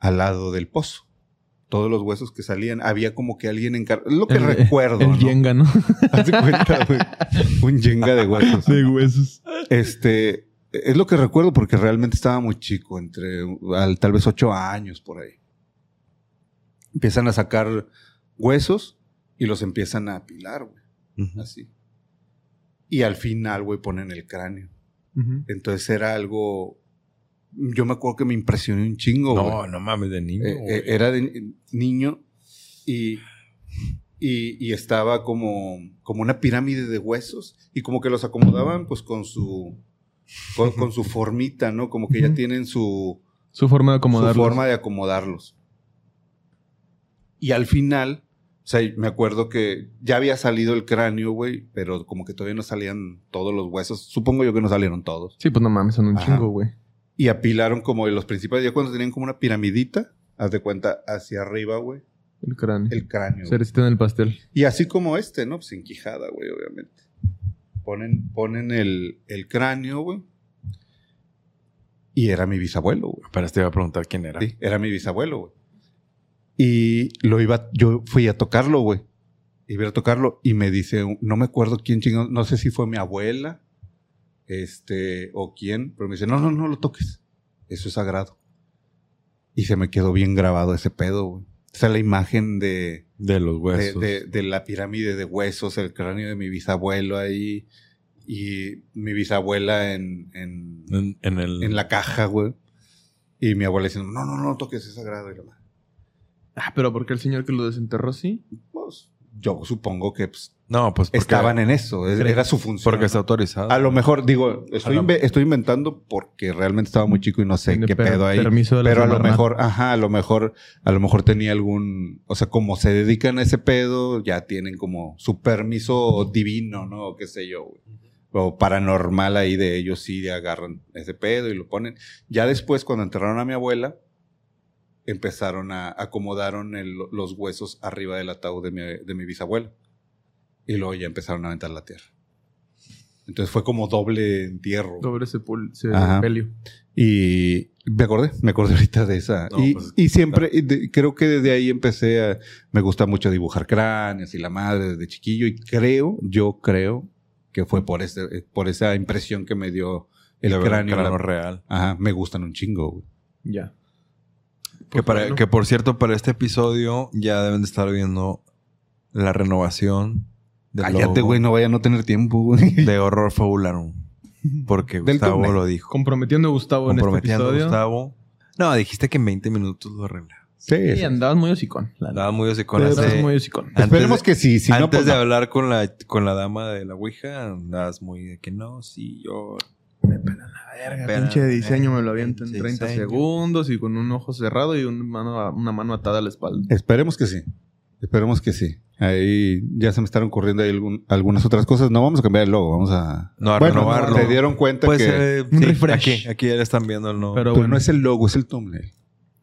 al lado del pozo. todos los huesos que salían. Había como que alguien encargado. Es lo que El- recuerdo. El ¿no? Yenga, ¿no? Cuenta, güey. Un yenga de huesos. De huesos. Este, es lo que recuerdo porque realmente estaba muy chico, entre al- tal vez ocho años por ahí. Empiezan a sacar huesos y los empiezan a apilar, güey, así. Y al final, güey, ponen el cráneo. Entonces era algo, yo me acuerdo que me impresionó un chingo, güey. No, no mames, de niño. Eh, eh, era de niño y, y, y estaba como, como una pirámide de huesos y como que los acomodaban pues con su con, con su formita, ¿no? Como que ya tienen su, Su forma de su acomodarlo. forma de acomodarlos. Y al final, o sea, me acuerdo que ya había salido el cráneo, güey, pero como que todavía no salían todos los huesos. Supongo yo que no salieron todos. Sí, pues no mames, son un Ajá. chingo, güey. Y apilaron como los principales, ya cuando tenían como una piramidita, haz de cuenta, hacia arriba, güey, El cráneo. el cráneo. Cerecita en el pastel. Y así como este, ¿no? Pues en Quijada, güey, obviamente. Ponen, ponen el, el cráneo, güey. Y era mi bisabuelo, güey. Pero te iba a preguntar quién era. Sí, era mi bisabuelo, güey. Y lo iba, yo fui a tocarlo, güey. Iba a tocarlo y me dice, no me acuerdo quién chingón, no sé si fue mi abuela, este, o quién, pero me dice, no, no, no lo toques. Eso es sagrado. Y se me quedó bien grabado ese pedo, güey. O sea, la imagen de, De los de, huesos. de- de la pirámide de huesos, el cráneo de mi bisabuelo ahí y mi bisabuela en, en, En, en el... en la caja, güey. Y mi abuela diciendo, no, no, no toques, es sagrado. Y la Ah, pero ¿por qué el señor que lo desenterró sí? pues, yo supongo que pues, No, pues estaban en eso, es- era su función. porque está autorizado. A lo mejor, digo, estoy, lo- inve- estoy inventando porque realmente estaba muy chico y no sé qué per- pedo ahí. Permiso de la Pero a lo mejor, ajá, a lo mejor, a lo mejor tenía algún, o sea, como se dedican a ese pedo, ya tienen como su permiso divino, ¿no? O qué sé yo, güey. O paranormal ahí de ellos sí agarran ese pedo y lo ponen. Ya después, cuando enterraron a mi abuela, empezaron a acomodaron el- los huesos arriba del ataúd de mi, de mi bisabuelo. Y luego ya empezaron a aventar la tierra. Entonces fue como doble entierro. Doble sepelio. Y me acordé, me acordé ahorita de esa. No, y, pues, y siempre, y de- creo que desde ahí empecé a, me gusta mucho dibujar cráneos y la madre desde chiquillo y creo, yo creo que fue por ese, por esa impresión que me dio el un cráneo. cráneo la- real. Ajá, me gustan un chingo. güey. Ya. Que, para, bueno. que por cierto, para este episodio ya deben de estar viendo la renovación del Cállate, güey, no vaya a no tener tiempo, güey. de Horror Fabularum. Porque Gustavo lo dijo. Comprometiendo a Gustavo en este Comprometiendo a episodio. Gustavo. No, dijiste que en 20 minutos lo arregla. Sí, Sí, andabas muy hocicón. la Andaba muy hace- Andabas muy hocicón. Esperemos que sí, si no, antes pues de no. hablar con la, con la dama de la Ouija, andabas muy de que no, sí, yo. Verga, Pero, pinche diseño me lo eh, aviento en pinche 30 diseño. segundos y con un ojo cerrado y una mano, una mano atada a la espalda. Esperemos que sí. Esperemos que sí. Ahí ya se me están ocurriendo ahí algún- algunas otras cosas. No vamos a cambiar el logo, vamos a... No, a Bueno, renovarlo. Se dieron cuenta Pues que... eh, Un sí, refresh. Aquí, aquí ya le están viendo el no. Pero Pero bueno, no es el logo, es el thumbnail.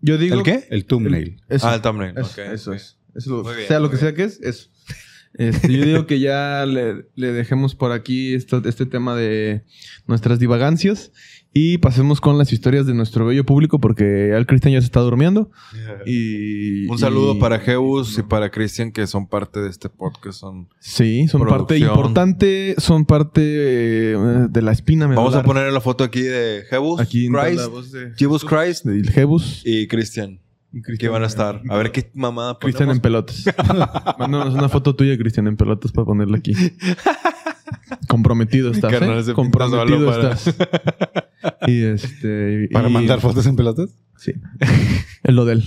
yo digo... ¿El qué? El thumbnail. Eso, ah, el thumbnail. eso, es. Eso, Muy bien, sea lo que sea que es, eso. Este, yo digo que ya le, le dejemos por aquí esto- este tema de nuestras divagancias y pasemos con las historias de nuestro bello público porque al Cristian ya se está durmiendo. Y, Un saludo y- para Jebus y para Cristian que son parte de este podcast. Son... Sí, son parte importante, son parte eh, de la espina Vamos a poner la foto aquí de Jebus, aquí Christ, la voz de Jebus Christ Jebus y Cristian. Que van a estar. A ver qué mamada Cristian en ponemos. pelotas. Mándanos una foto tuya, Cristian, en pelotas para ponerla aquí. Comprometido estás, carnal ¿eh? Comprometido para- estás. y este... ¿Para y- mandar fotos en pelotas? Sí. Es lo de él.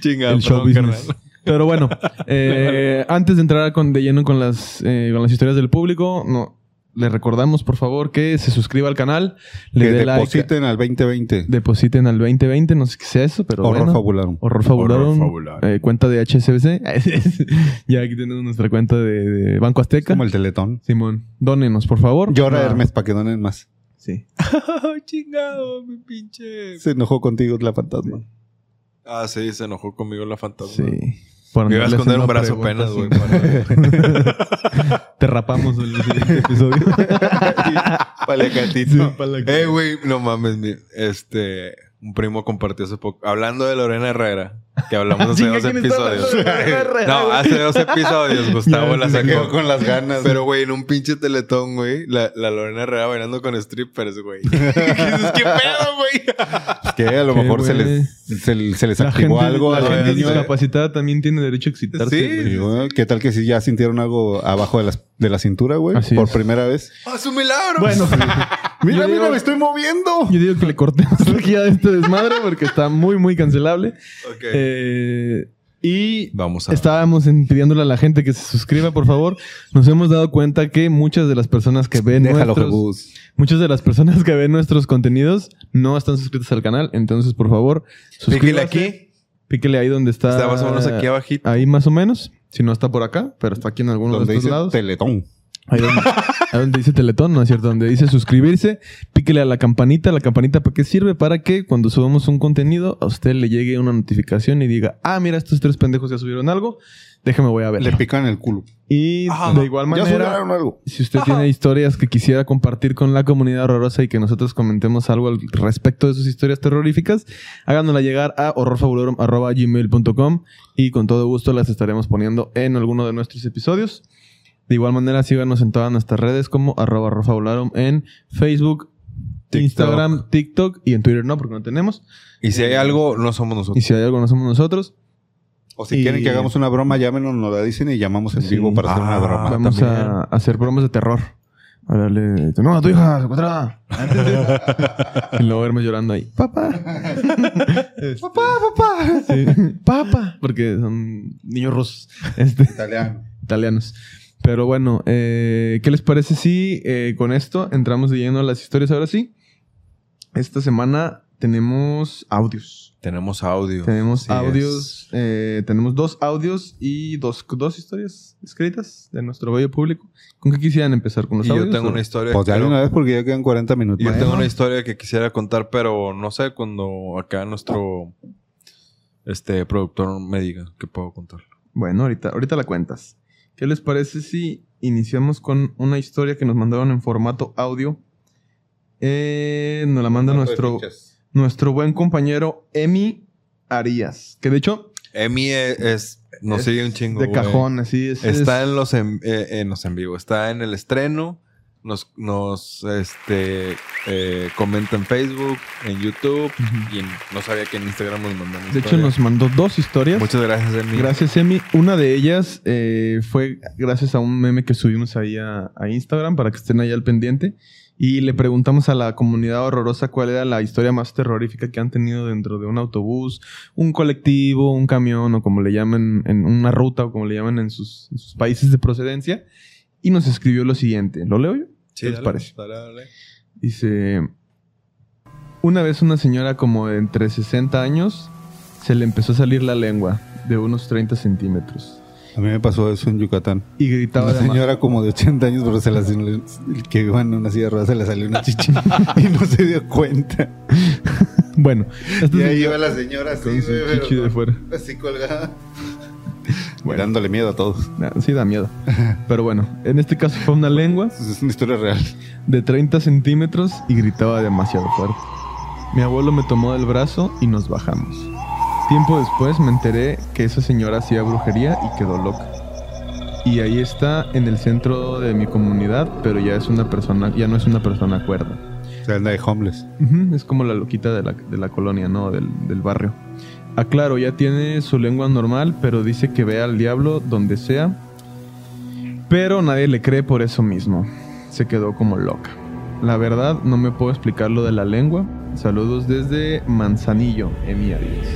Chinga, el show perdón, business. carnal. Pero bueno, eh, antes de entrar con, de lleno con las, eh, con las historias del público, no, le recordamos, por favor, que se suscriba al canal, le que dé like, depositen al 2020. depositen al 2020, no sé qué sea eso, pero Horror bueno. fabularum. Horror Fabularum. Horror Fabularum. eh, cuenta de HSBC. ya aquí tenemos nuestra cuenta de, de Banco Azteca. Como el teletón. Simón, dónenos, por favor. Llora Ah, Hermes para que donen más. Sí. Chingado, mi pinche. Se enojó contigo la fantasma. Ah, sí, se enojó conmigo la fantasma. Sí. Por Me iba a esconder un brazo apenas, güey. Te rapamos el siguiente episodio. Palacatito. Sí. Eh, güey, no mames. Este. Un primo compartió hace poco. Hablando de Lorena Herrera, que hablamos hace dos ¿quién está episodios. Herrera, no, hace dos episodios Gustavo la sacó. con las ganas. Pero, güey, en un pinche teletón, güey, la, la Lorena Herrera bailando con strippers, güey. ¿Qué pedo, güey? que a lo Qué mejor se les, se, se les La activó gente, algo. la gente niña. discapacitada también tiene derecho a excitarse. Sí. ¿Qué tal que si ya sintieron algo abajo de, las, de la cintura, güey? Por es. primera vez. ¡Ah, su milagro! Bueno, Mira, mira, me estoy moviendo. yo digo que le cortemos aquí a este desmadre porque está muy, muy cancelable. Ok. Eh, y Vamos a... estábamos pidiéndole a la gente que se suscriba, por favor. Nos hemos dado cuenta que muchas de las personas que ven Déjalo, nuestros, muchas de las personas que ven nuestros contenidos no están suscritas al canal. Entonces, por favor, Píquele suscríbase. aquí. Píquele ahí donde está. Está más o menos aquí abajito. Ahí más o menos. Si no está por acá, pero está aquí en alguno de estos dice lados. Teletón. Ahí donde, ahí donde dice Teletón, ¿no es cierto? Donde dice suscribirse, píquele a la campanita. ¿La campanita para qué sirve? Para que cuando subamos un contenido, a usted le llegue una notificación y diga, ah, mira, estos tres pendejos ya subieron algo. Déjame, voy a ver. Le pican el culo. Y Ajá. de igual Ya manera, subieron algo. si usted tiene historias que quisiera compartir con la comunidad horrorosa y que nosotros comentemos algo al respecto de sus historias terroríficas, háganosla llegar a horrorfabulorum.gmail.com y con todo gusto las estaremos poniendo en alguno de nuestros episodios. De igual manera, síganos en todas nuestras redes como arroba horrorfabularum en Facebook, TikTok. Instagram, TikTok y en Twitter no, porque no tenemos. Y si hay algo, no somos Y nosotros. si hay algo, no somos nosotros. O si Y- quieren que hagamos una broma, llámenos, nos la dicen y llamamos en Sí. vivo para hacer una Ah, broma. Vamos también. a hacer bromas de terror. Órale, no, tu hija secuestrada. y luego verme llorando ahí. Papá. papá, papá. Sí. Papá. Porque son niños rusos. Este, Italiano. italianos. Pero bueno, eh, ¿qué les parece si eh, con esto entramos de lleno a las historias ahora sí? Esta semana tenemos audios. Tenemos audio. Tenemos audios, eh, tenemos dos audios y dos, dos historias escritas de nuestro bello público. ¿Con qué quisieran empezar? ¿Con los Y yo audios? tengo o- una historia. Pues ya una vez porque ya quedan 40 minutos. Yo Bueno. tengo una historia que quisiera contar, pero no sé cuando acá nuestro este productor me diga que puedo contar. Bueno, ahorita, ahorita la cuentas. ¿Qué les parece si iniciamos con una historia que nos mandaron en formato audio? Eh, nos la manda nuestro, nuestro buen compañero Emi Arias. Que de hecho, Emi es, es- nos Es sigue un chingo. de güey. cajón, así es. Está es- en los en, eh, en los en vivo. Está en el estreno. Nos, nos este, eh, comenta en Facebook, en YouTube. Y en- no sabía que en Instagram nos mandan De hecho, nos mandó dos historias. Muchas gracias, Emi. Gracias, Emi. Una de ellas eh, fue gracias a un meme que subimos ahí a, a Instagram para que estén ahí al pendiente. Y le preguntamos a la comunidad horrorosa cuál era la historia más terrorífica que han tenido dentro de un autobús, un colectivo, un camión o como le llaman en una ruta o como le llaman en sus, en sus países de procedencia. Y nos escribió lo siguiente. ¿Lo leo yo? Sí, ¿Qué les dale, parece? dale, dale. Dice, una vez una señora como de entre 60 años se le empezó a salir la lengua de unos 30 centímetros. A mí me pasó eso en Yucatán. Y gritaba Una de señora como de 80 años, pero se la, que iba en una silla de ruedas se le salió una chichi y no se dio cuenta. Bueno, Y ahí iba la señora así, con su chichi de fuera. así colgada. Bueno. Dándole miedo a todos. Nah, sí da miedo. Pero bueno, en este caso fue una lengua Es una historia real. de 30 centímetros y gritaba demasiado fuerte. Mi abuelo me tomó del brazo y nos bajamos. Tiempo después me enteré que esa señora hacía brujería y quedó loca. Y ahí está en el centro de mi comunidad, pero ya es una persona, ya no es una persona cuerda. Se anda de homeless. Ujú, Es como la loquita de la, de la colonia, ¿no? Del, del barrio. Aclaro, ya tiene su lengua normal, pero dice que ve al diablo donde sea. Pero nadie le cree por eso mismo. Se quedó como loca. La verdad, no me puedo explicar lo de la lengua. Saludos desde Manzanillo, Emi Arias.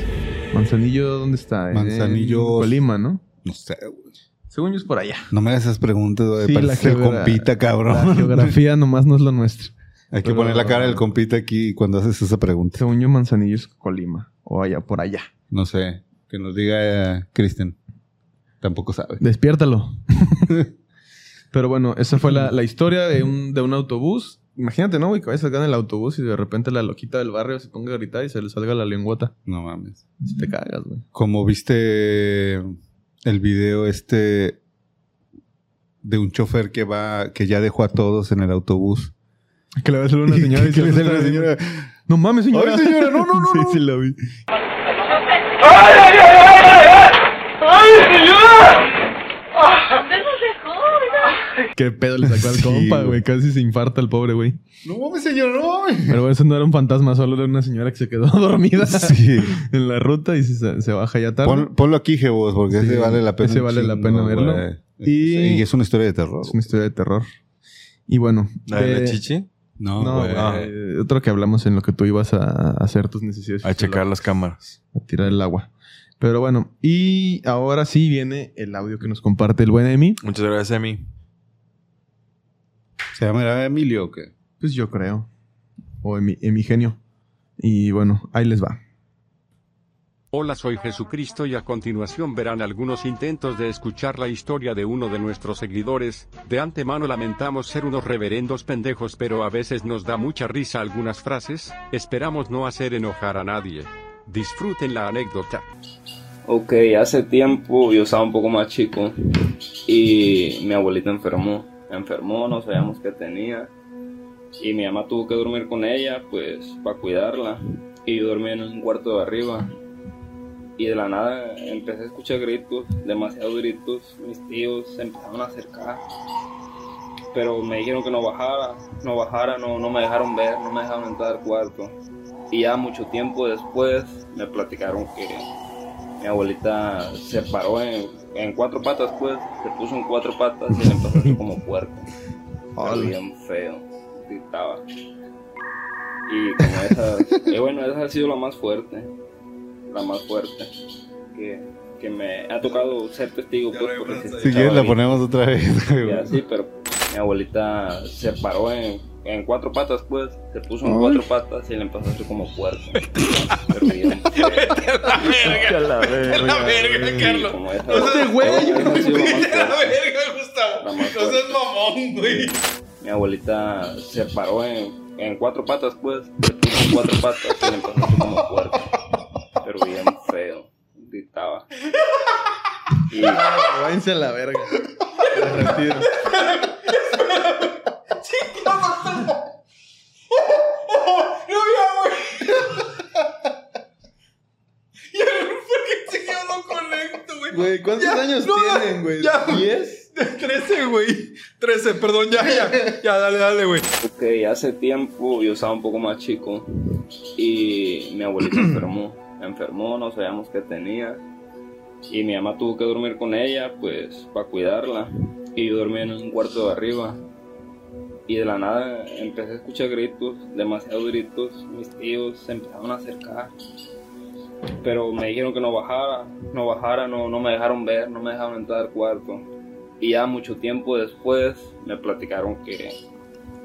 Manzanillo, ¿dónde está? En Manzanillo- Colima, ¿no? No sé, güey. Según yo es por allá. No me hagas esas preguntas, güey. Sí, la el compita, La cabrón. geografía nomás no es lo nuestro. Hay que Pero- poner la cara del compita aquí cuando haces esa pregunta. Según yo, Manzanillo es Colima. O allá, por allá. No sé. Que nos diga eh, Kristen. Tampoco sabe. Despiértalo. Pero bueno, esa fue la, la historia de un, de un autobús. Imagínate, ¿no, güey? Que vayas acá en el autobús y de repente la loquita del barrio se ponga a gritar y se le salga la lengüota. No mames. Si te cagas, güey. Como viste el video este de un chofer que va, que ya dejó a todos en el autobús. Que le va a salir una señora y que se le le sale la señora. No mames, señora. Ay, señora, no, no, no, sí, no. sí, la vi. ¿Dónde nos dejó? Qué pedo le sacó al Sí, compa, güey. Casi se infarta el pobre, güey. No mames, señora, no mames. Pero bueno, eso no era un fantasma, solo era una señora que se quedó dormida Sí. en la ruta y se, se baja ya tarde. Pon- ponlo aquí, Jebos, porque Sí, ese vale la pena. ese vale la pena verlo. Y- y es una historia de terror. Es una historia de terror. Y bueno. ¿La de la de- chichi? No, No, güey. güey. Otro que hablamos en lo que tú ibas a hacer tus necesidades. A checar las cámaras. A tirar el agua. Pero bueno, y ahora sí viene el audio que nos comparte el buen Emi. Muchas gracias, Emi. ¿Se llama Emilio o qué? Pues yo creo. O Emi, Emigenio. Y bueno, ahí les va. Hola soy Jesucristo y a continuación verán algunos intentos de escuchar la historia de uno de nuestros seguidores. De antemano lamentamos ser unos reverendos pendejos pero a veces nos da mucha risa algunas frases, esperamos no hacer enojar a nadie. Disfruten la anécdota. Ok, hace tiempo yo estaba un poco más chico y mi abuelita enfermó. Enfermó, no sabíamos qué tenía. Y mi mamá tuvo que dormir con ella, pues, para cuidarla. Y yo dormía en un cuarto de arriba. Y de la nada empecé a escuchar gritos, demasiados gritos. Mis tíos se empezaron a acercar. Pero me dijeron que no bajara, no bajara, no, no me dejaron ver, no me dejaron entrar al cuarto. Y ya mucho tiempo después me platicaron que mi abuelita se paró en, en cuatro patas, pues, se puso en cuatro patas y le empezó a hacer como puerco. Bien feo, gritaba. Y como esa, y bueno, esa ha sido la más fuerte, la más fuerte, que, que me ha tocado ser testigo, pues, porque se Si quieres la ponemos otra vez. güey. y así, pero mi abuelita se paró en, en cuatro patas, pues, se puso en cuatro patas y le empezó a hacer como puerco. Pero bien feo. La verga, Sí, como esa- Este güey. esa ha sido la más fuerte. verga, Gustavo. La más fuerte. mamón, güey. Mi abuelita se paró en, en cuatro patas, pues, se puso en cuatro patas y le empezó a hacer como puerco. Pero bien feo, gritaba. Y Váyanse a la verga. Me retiro. No, ya, güey. ¿cuántos Ya, años no, tienen, güey? ya. ¿Diez? 13, güey. 13, perdón, ya, ya. Ya, dale, dale, güey. Ok, hace tiempo yo estaba un poco más chico y mi abuelita enfermó. Enfermó, no sabíamos qué tenía. Y mi mamá tuvo que dormir con ella, pues, para cuidarla. Y yo dormía en un cuarto de arriba. Y de la nada empecé a escuchar gritos, demasiados gritos. Mis tíos se empezaron a acercar. Pero me dijeron que no bajara, no bajara, no, no me dejaron ver, no me dejaron entrar al cuarto. Y ya mucho tiempo después me platicaron que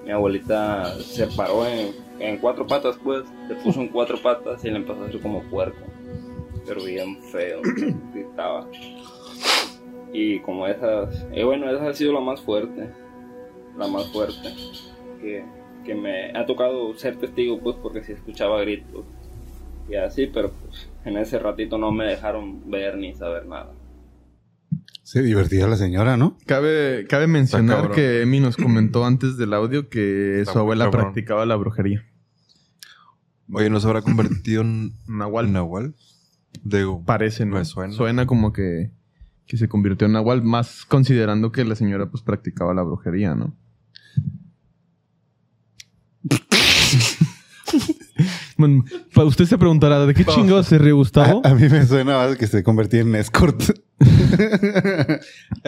mi abuelita se paró en, en cuatro patas, pues, se puso en cuatro patas y le empezó a hacer como puerco. Pero bien feo, gritaba. Y como esas, y bueno, esa ha sido la más fuerte, la más fuerte, que, que me ha tocado ser testigo, pues, porque sí escuchaba gritos y así, pero pues en ese ratito no me dejaron ver ni saber nada. Se divertía la señora, ¿no? Cabe, cabe mencionar que Emi nos comentó antes del audio que Está su abuela cabrón. practicaba la brujería. Oye, ¿no se habrá convertido en Nahual. Nahual? Digo, Parece, ¿no? Me suena. como que, que se convirtió en Nahual, más considerando que la señora pues practicaba la brujería, ¿no? bueno, usted se preguntará, ¿de qué chingados se ríe Gustavo? A, a mí me suena más que se convertía en escort.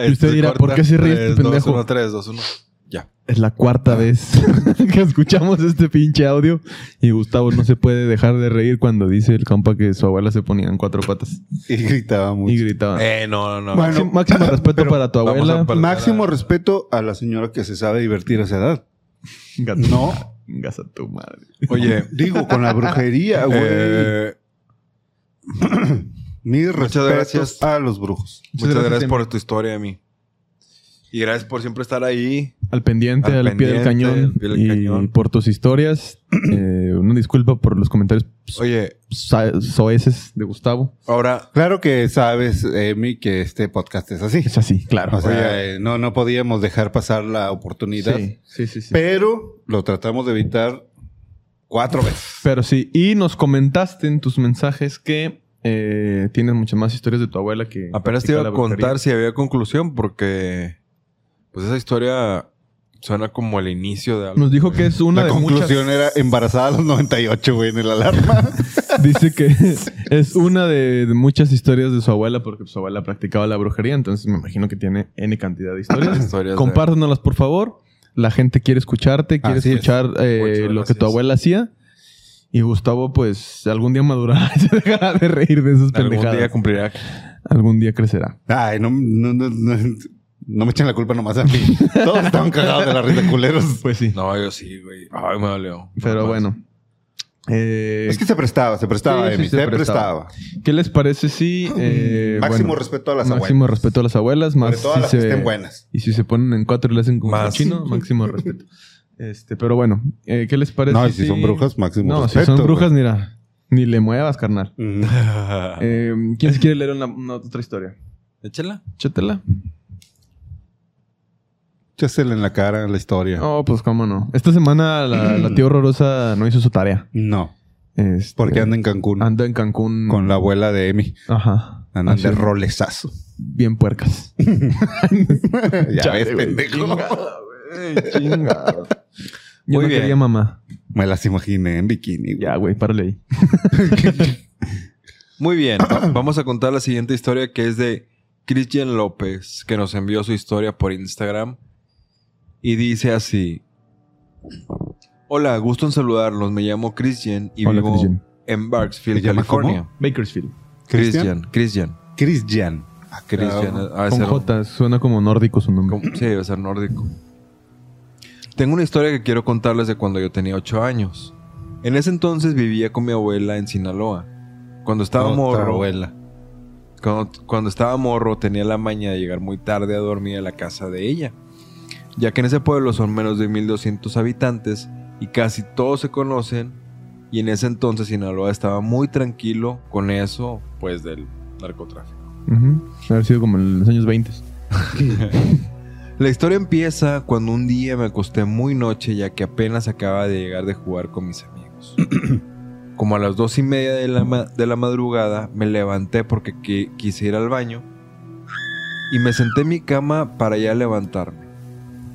Y usted dirá, ¿por qué se ríe este pendejo? 2, 1, 3, 2, 1. Ya. Es la cuarta vez que escuchamos este pinche audio y Gustavo no se puede dejar de reír cuando dice el compa que su abuela se ponía en cuatro patas y gritaba mucho. y gritaba. Eh, no, no, no. Bueno, Máximo, máximo respeto para tu abuela. a Máximo respeto a la señora que se sabe divertir a esa edad. Gata- No. Gas a tu madre. Oye, Digo, con la brujería, güey. eh, Mis respetos gracias. a los brujos. muchas gracias, por tu historia, Emi. Y gracias por siempre estar ahí. Al pendiente, al, Al pie del cañón. al pie del y cañón. por tus historias. Eh, una disculpa por los comentarios Oye, soeces de Gustavo. ahora, Claro que sabes, Emi, que este podcast es así. Es así, claro. O sea, Oye. eh, no, no podíamos dejar pasar la oportunidad. sí, sí, sí. sí. Pero lo tratamos de evitar Cuatro veces. Pero sí, y nos comentaste en tus mensajes que eh, tienes muchas más historias de tu abuela que... Apenas te iba a contar si había conclusión porque pues esa historia suena como el inicio de algo. Nos dijo que es una la de conclusión muchas... era embarazada a los 98, güey, en el alarma. Dice que es una de, de muchas historias de su abuela porque su abuela practicaba la brujería. Entonces me imagino que tiene N cantidad de historias. Historias de- Compártenoslas, por favor. La gente quiere escucharte, quiere Así es. escuchar eh, lo que tu abuela hacía. Y Gustavo, pues, algún día madurará y se dejará de reír de esas Algún pendejadas. día cumplirá. Algún día crecerá. Ay, no, no, no, no, no me echen la culpa nomás a mí. Todos estaban cagados de la risa, culeros. Pues sí. No, yo sí, güey. Ay, me dolió. Pero Nomás. bueno. Eh, Es que se prestaba, se prestaba, Sí, sí, Emi. se se, prestaba. prestaba. ¿Qué les parece si... eh, Máximo bueno, respeto a las Máximo abuelas. respeto a las abuelas. Más Sobre todo a si las se- que estén buenas. Y si se ponen en cuatro y le hacen como Más. chino, máximo respeto. Este, pero bueno, eh, ¿qué les parece? No, si son brujas, máximo No, respeto, si son brujas, güey. mira, ni le muevas, carnal. Mm. Eh, ¿Quién se quiere leer una, una otra historia? Échala. Échatela. Échasela en la cara la historia. Oh, pues cómo no. Esta semana la, la tía horrorosa no hizo su tarea. No, Este, porque anda en Cancún anda en Cancún. con la abuela de Emi. Ajá. Andan de Haciendo rolezazo. Bien puercas. ya Chale, ves, pendejo. Chingado. Yo Muy no bien. quería mamá. Me las imaginé en bikini. güey. Ya, güey, párale ahí. Muy bien. va- Vamos a contar la siguiente historia que es de Cristian López, que nos envió su historia por Instagram. Y dice así. Hola, gusto en saludarlos. Me llamo Christian y Hola, vivo Christian. en Barksfield, ¿Se llama California. Bakersfield. Christian, Christian. Cristian. Ah, Christian. Con ser- J, suena como nórdico su nombre. como- Sí, debe ser nórdico. Tengo una historia que quiero contarles de cuando yo tenía 8 años. En ese entonces vivía con mi abuela en Sinaloa. Cuando estaba morro, abuela. Cuando, cuando estaba morro tenía la maña de llegar muy tarde a dormir a la casa de ella, ya que en ese pueblo son menos de 1200 habitantes y casi todos se conocen y en ese entonces Sinaloa estaba muy tranquilo con eso pues del narcotráfico. Ujú. Haber sido como en los años 20. La historia empieza cuando un día me acosté muy noche ya que apenas acababa de llegar de jugar con mis amigos. Como a las dos y media de la, ma- de la madrugada me levanté porque qui- quise ir al baño y me senté en mi cama para ya levantarme.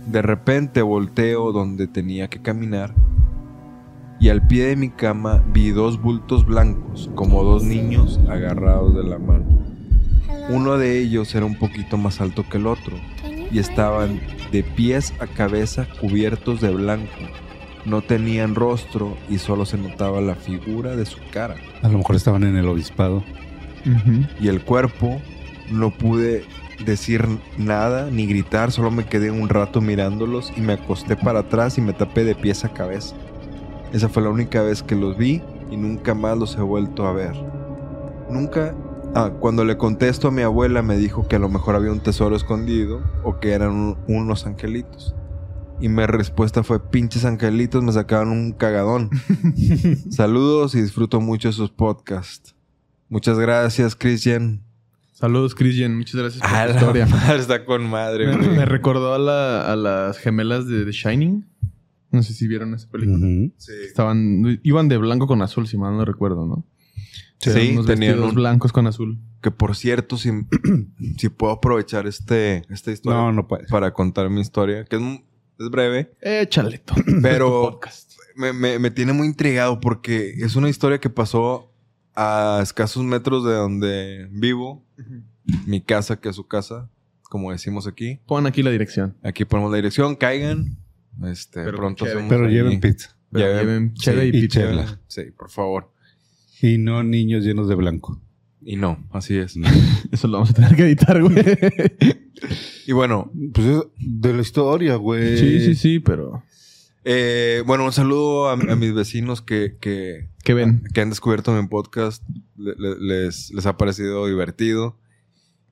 De repente volteo donde tenía que caminar y al pie de mi cama vi dos bultos blancos como dos niños agarrados de la mano. Uno de ellos era un poquito más alto que el otro y estaban de pies a cabeza cubiertos de blanco. No tenían rostro y solo se notaba la figura de su cara. A lo mejor estaban en el obispado. Y el cuerpo, no pude decir nada ni gritar, solo me quedé un rato mirándolos y me acosté para atrás y me tapé de pies a cabeza. Esa fue la única vez que los vi y nunca más los he vuelto a ver. Nunca... Ah, cuando le contesto a mi abuela me dijo que a lo mejor había un tesoro escondido o que eran un- unos angelitos. Y mi respuesta fue, pinches angelitos me sacaban un cagadón. Saludos y disfruto mucho sus podcasts. Muchas gracias, Christian. Saludos, Christian. Muchas gracias por A tu la historia. madre, está con madre, Me, güey. me recordó a, la- a las gemelas de The Shining. No sé si vieron esa película. Ujú. Estaban, iban de blanco con azul, si mal no recuerdo, ¿no? Sí, unos tenían vestidos un- blancos con azul. Que por cierto, si, si puedo aprovechar este, esta historia No, no puedes. para contar mi historia, que es, breve, Échale tú. pero me, me- me tiene muy intrigado porque es una historia que pasó a escasos metros de donde vivo, mi casa, que es su casa, como decimos aquí. Pon aquí la dirección. Aquí ponemos la dirección, caigan. Este, Pero pronto Pero ahí- lleven pizza. Pero Lleven- lleven cheve sí, y y pizza. chela. Sí, por favor. Y no niños llenos de blanco. Y no, así es. Eso lo vamos a tener que editar, güey. Y bueno, Pues es de la historia, güey. sí, sí, sí, pero... eh, bueno, un saludo a, a mis vecinos que, que, ¿Qué ven? que han descubierto mi podcast. Le- le- les, les ha parecido divertido.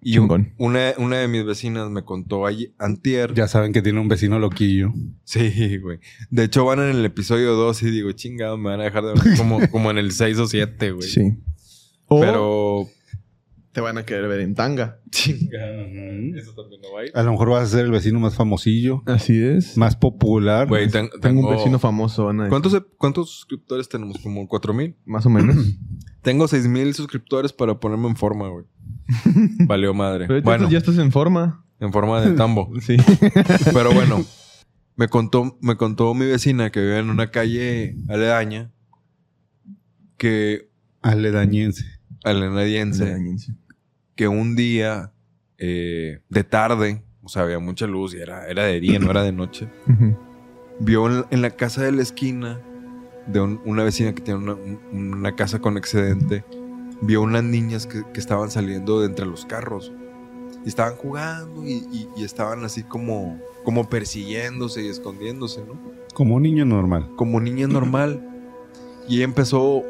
Y un- una, una de mis vecinas me contó ayer, antier. Ya saben que tiene un vecino loquillo. Sí, güey. De hecho, van en el episodio 2 y digo, chingado, me van a dejar de hablar como, como en el 6 o 7, güey. Sí. O Pero te van a querer ver en tanga. Eso también no va a ir. A lo mejor vas a ser el vecino más famosillo, Así es. más popular. Güey, ten- Tengo un vecino famoso, van a decir. ¿Cuántos, ¿Cuántos suscriptores tenemos? ¿Como cuatro mil? Más o menos. Tengo seis mil suscriptores para ponerme en forma, güey. Valió madre. Pero Bueno, ya estás en forma. en forma de tambo. Sí. Pero bueno, me contó, me contó mi vecina que vive en una calle aledaña que Aledañense. aledañense que un día eh, de tarde, o sea, había mucha luz y era, era de día, no era de noche, vio en, en la casa de la esquina de un- una vecina que tiene una, un- una casa con excedente, vio unas niñas que, que estaban saliendo de entre los carros. Y estaban jugando y, y- y estaban así como, como persiguiéndose y escondiéndose, ¿no? Como un niño normal. Como niña normal. Y ella empezó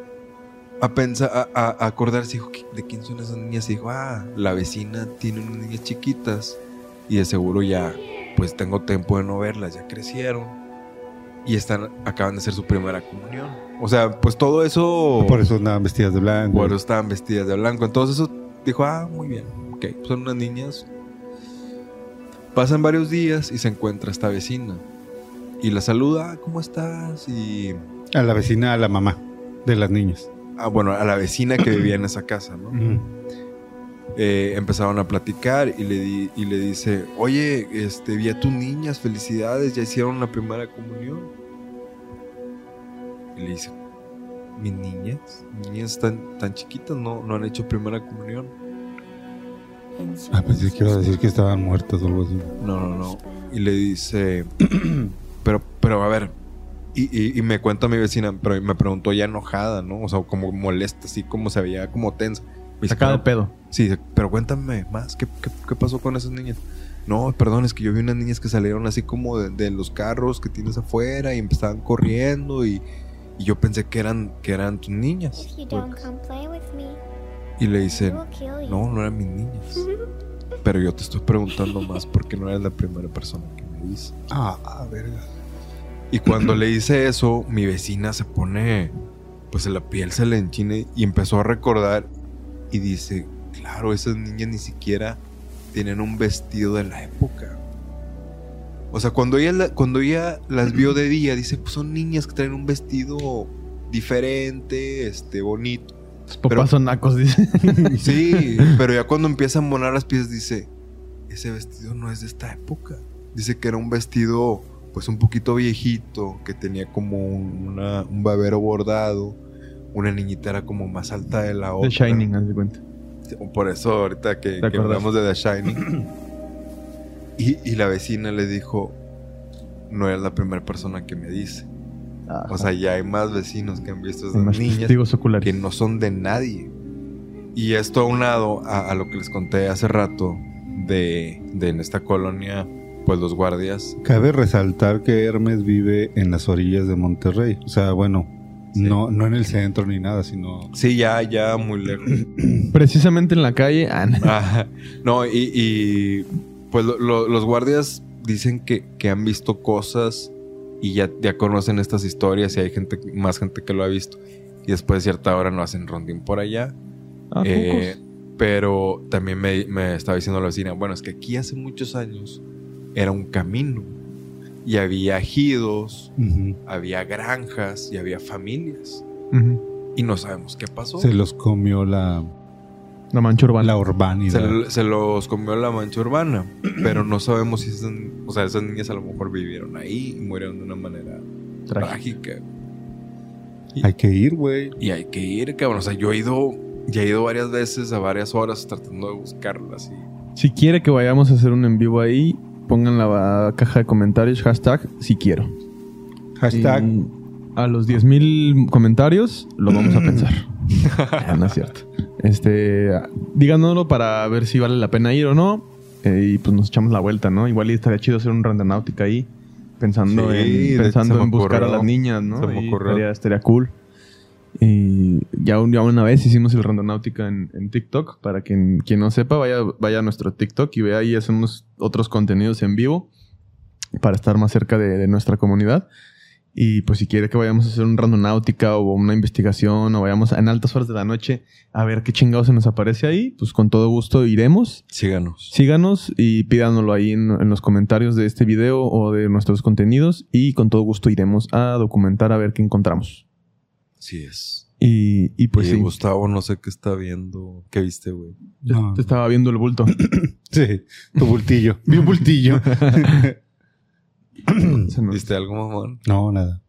a pensar, a, acordarse, dijo, "¿Qué- ¿de quién son esas niñas? Y dijo, ah, la vecina tiene unas niñas chiquitas y de seguro ya, pues tengo tiempo de no verlas, ya crecieron y están, acaban de hacer su primera comunión. O sea, pues todo eso, Por eso andaban vestidas de blanco. por eso estaban vestidas de blanco. Entonces eso dijo, ah, muy bien, ok, son unas niñas. Pasan varios días y se encuentra esta vecina. Y la saluda, "Ah, ¿cómo estás? Y A la vecina, a la mamá de las niñas. ah, bueno, a la vecina que vivía en esa casa, ¿no? Eh, empezaron a platicar y le, di- y le dice, oye, este, vi a tus niñas, felicidades, ya hicieron la primera comunión. Y le dice, mis niñas, mis niñas tan, tan chiquitas, no, no han hecho primera comunión. Ah, pues sí, quiero decir que estaban muertas o algo así. No, no, no. Y le dice, pero, pero a ver, y, y- y me cuenta mi vecina, pero me preguntó ya enojada, ¿no? O sea, como molesta, así como se veía como tensa. Me Sacada de "Pero- pedo. Sí, pero cuéntame más, ¿qué, qué, qué pasó con esas niñas? No, perdón, es que yo vi unas niñas que salieron así como de, de los carros que tienes afuera y empezaban corriendo y, y yo pensé que eran, que eran tus niñas. If you don't come play with me, Y le dicen, no, no eran mis niñas. Pero yo te estoy preguntando más porque no eres la primera persona que me dice. Ah, ah, verga. Y cuando le hice eso, mi vecina se pone, pues la piel se le enchina y empezó a recordar y dice, claro, esas niñas ni siquiera tienen un vestido de la época. O sea, cuando ella, la- cuando ella las vio de día, dice, pues son niñas que traen un vestido diferente, este, bonito. Tus papás Pero- son nacos, dice. Sí, pero ya cuando empieza a monar las piezas dice, ese vestido no es de esta época. Dice que era un vestido pues un poquito viejito, que tenía como un, una- un babero bordado, una niñita era como más alta de la otra. The Shining, haz de cuenta. Por eso ahorita que, que hablamos de The Shining. y, y la vecina le dijo, no eres la primera persona que me dice. O sea, ya hay más vecinos que han visto a esas más niñas testigos oculares. que no son de nadie. Y esto aunado a, a lo que les conté hace rato de, de en esta colonia, pues los guardias. Cabe resaltar que Hermes vive en las orillas de Monterrey. O sea, bueno, Sí. no, no en el centro ni nada, sino. Sí, ya, ya muy lejos. Precisamente en la calle. ah, no. Ajá. no, y, y, pues lo- lo- los guardias dicen que, que han visto cosas y ya, ya conocen estas historias y hay gente, más gente que lo ha visto. Y después de cierta hora no hacen rondín por allá. ¿A Eh, pero también me, me estaba diciendo la vecina, bueno, es que aquí hace muchos años era un camino y había ejidos, había granjas y había familias y no sabemos qué pasó. Se los comió la, La mancha urbana. la urbanidad. Se, se los comió la mancha urbana, pero no sabemos si esas, o sea, esas niñas a lo mejor vivieron ahí y murieron de una manera trágica. Hay que ir, güey. Y hay que ir, cabrón. O sea, yo he ido, ya he ido varias veces a varias horas tratando de buscarlas y Si quiere que vayamos a hacer un en vivo ahí, pongan la caja de comentarios hashtag si quiero. Hashtag. Y a los 10.000 comentarios lo vamos a pensar. No es cierto. Este, díganoslo para ver si vale la pena ir o no. eh, y pues nos echamos la vuelta, ¿no? Igual estaría chido hacer un randonáutica ahí. Pensando Sí, en, pensando en buscar a las niñas, ¿no? Estaría, estaría cool. Y ya, un- ya una vez hicimos el randonáutica en, en TikTok. Para quien, quien no sepa, vaya, vaya a nuestro TikTok y vea ahí hacemos otros contenidos en vivo para estar más cerca de, de nuestra comunidad. Y pues si quiere que vayamos a hacer un randonáutica o una investigación o vayamos en altas horas de la noche a ver qué chingado se nos aparece ahí, pues con todo gusto iremos. Síganos. Síganos y pídanoslo ahí en, en los comentarios de este video o de nuestros contenidos y con todo gusto iremos a documentar a ver qué encontramos. Así es. Y, y pues y sí, Gustavo no sé qué está viendo. ¿Qué viste, güey? No. te estaba viendo el bulto. Sí, tu bultillo. Vi un bultillo. ¿Viste algo, mamón? no, nada.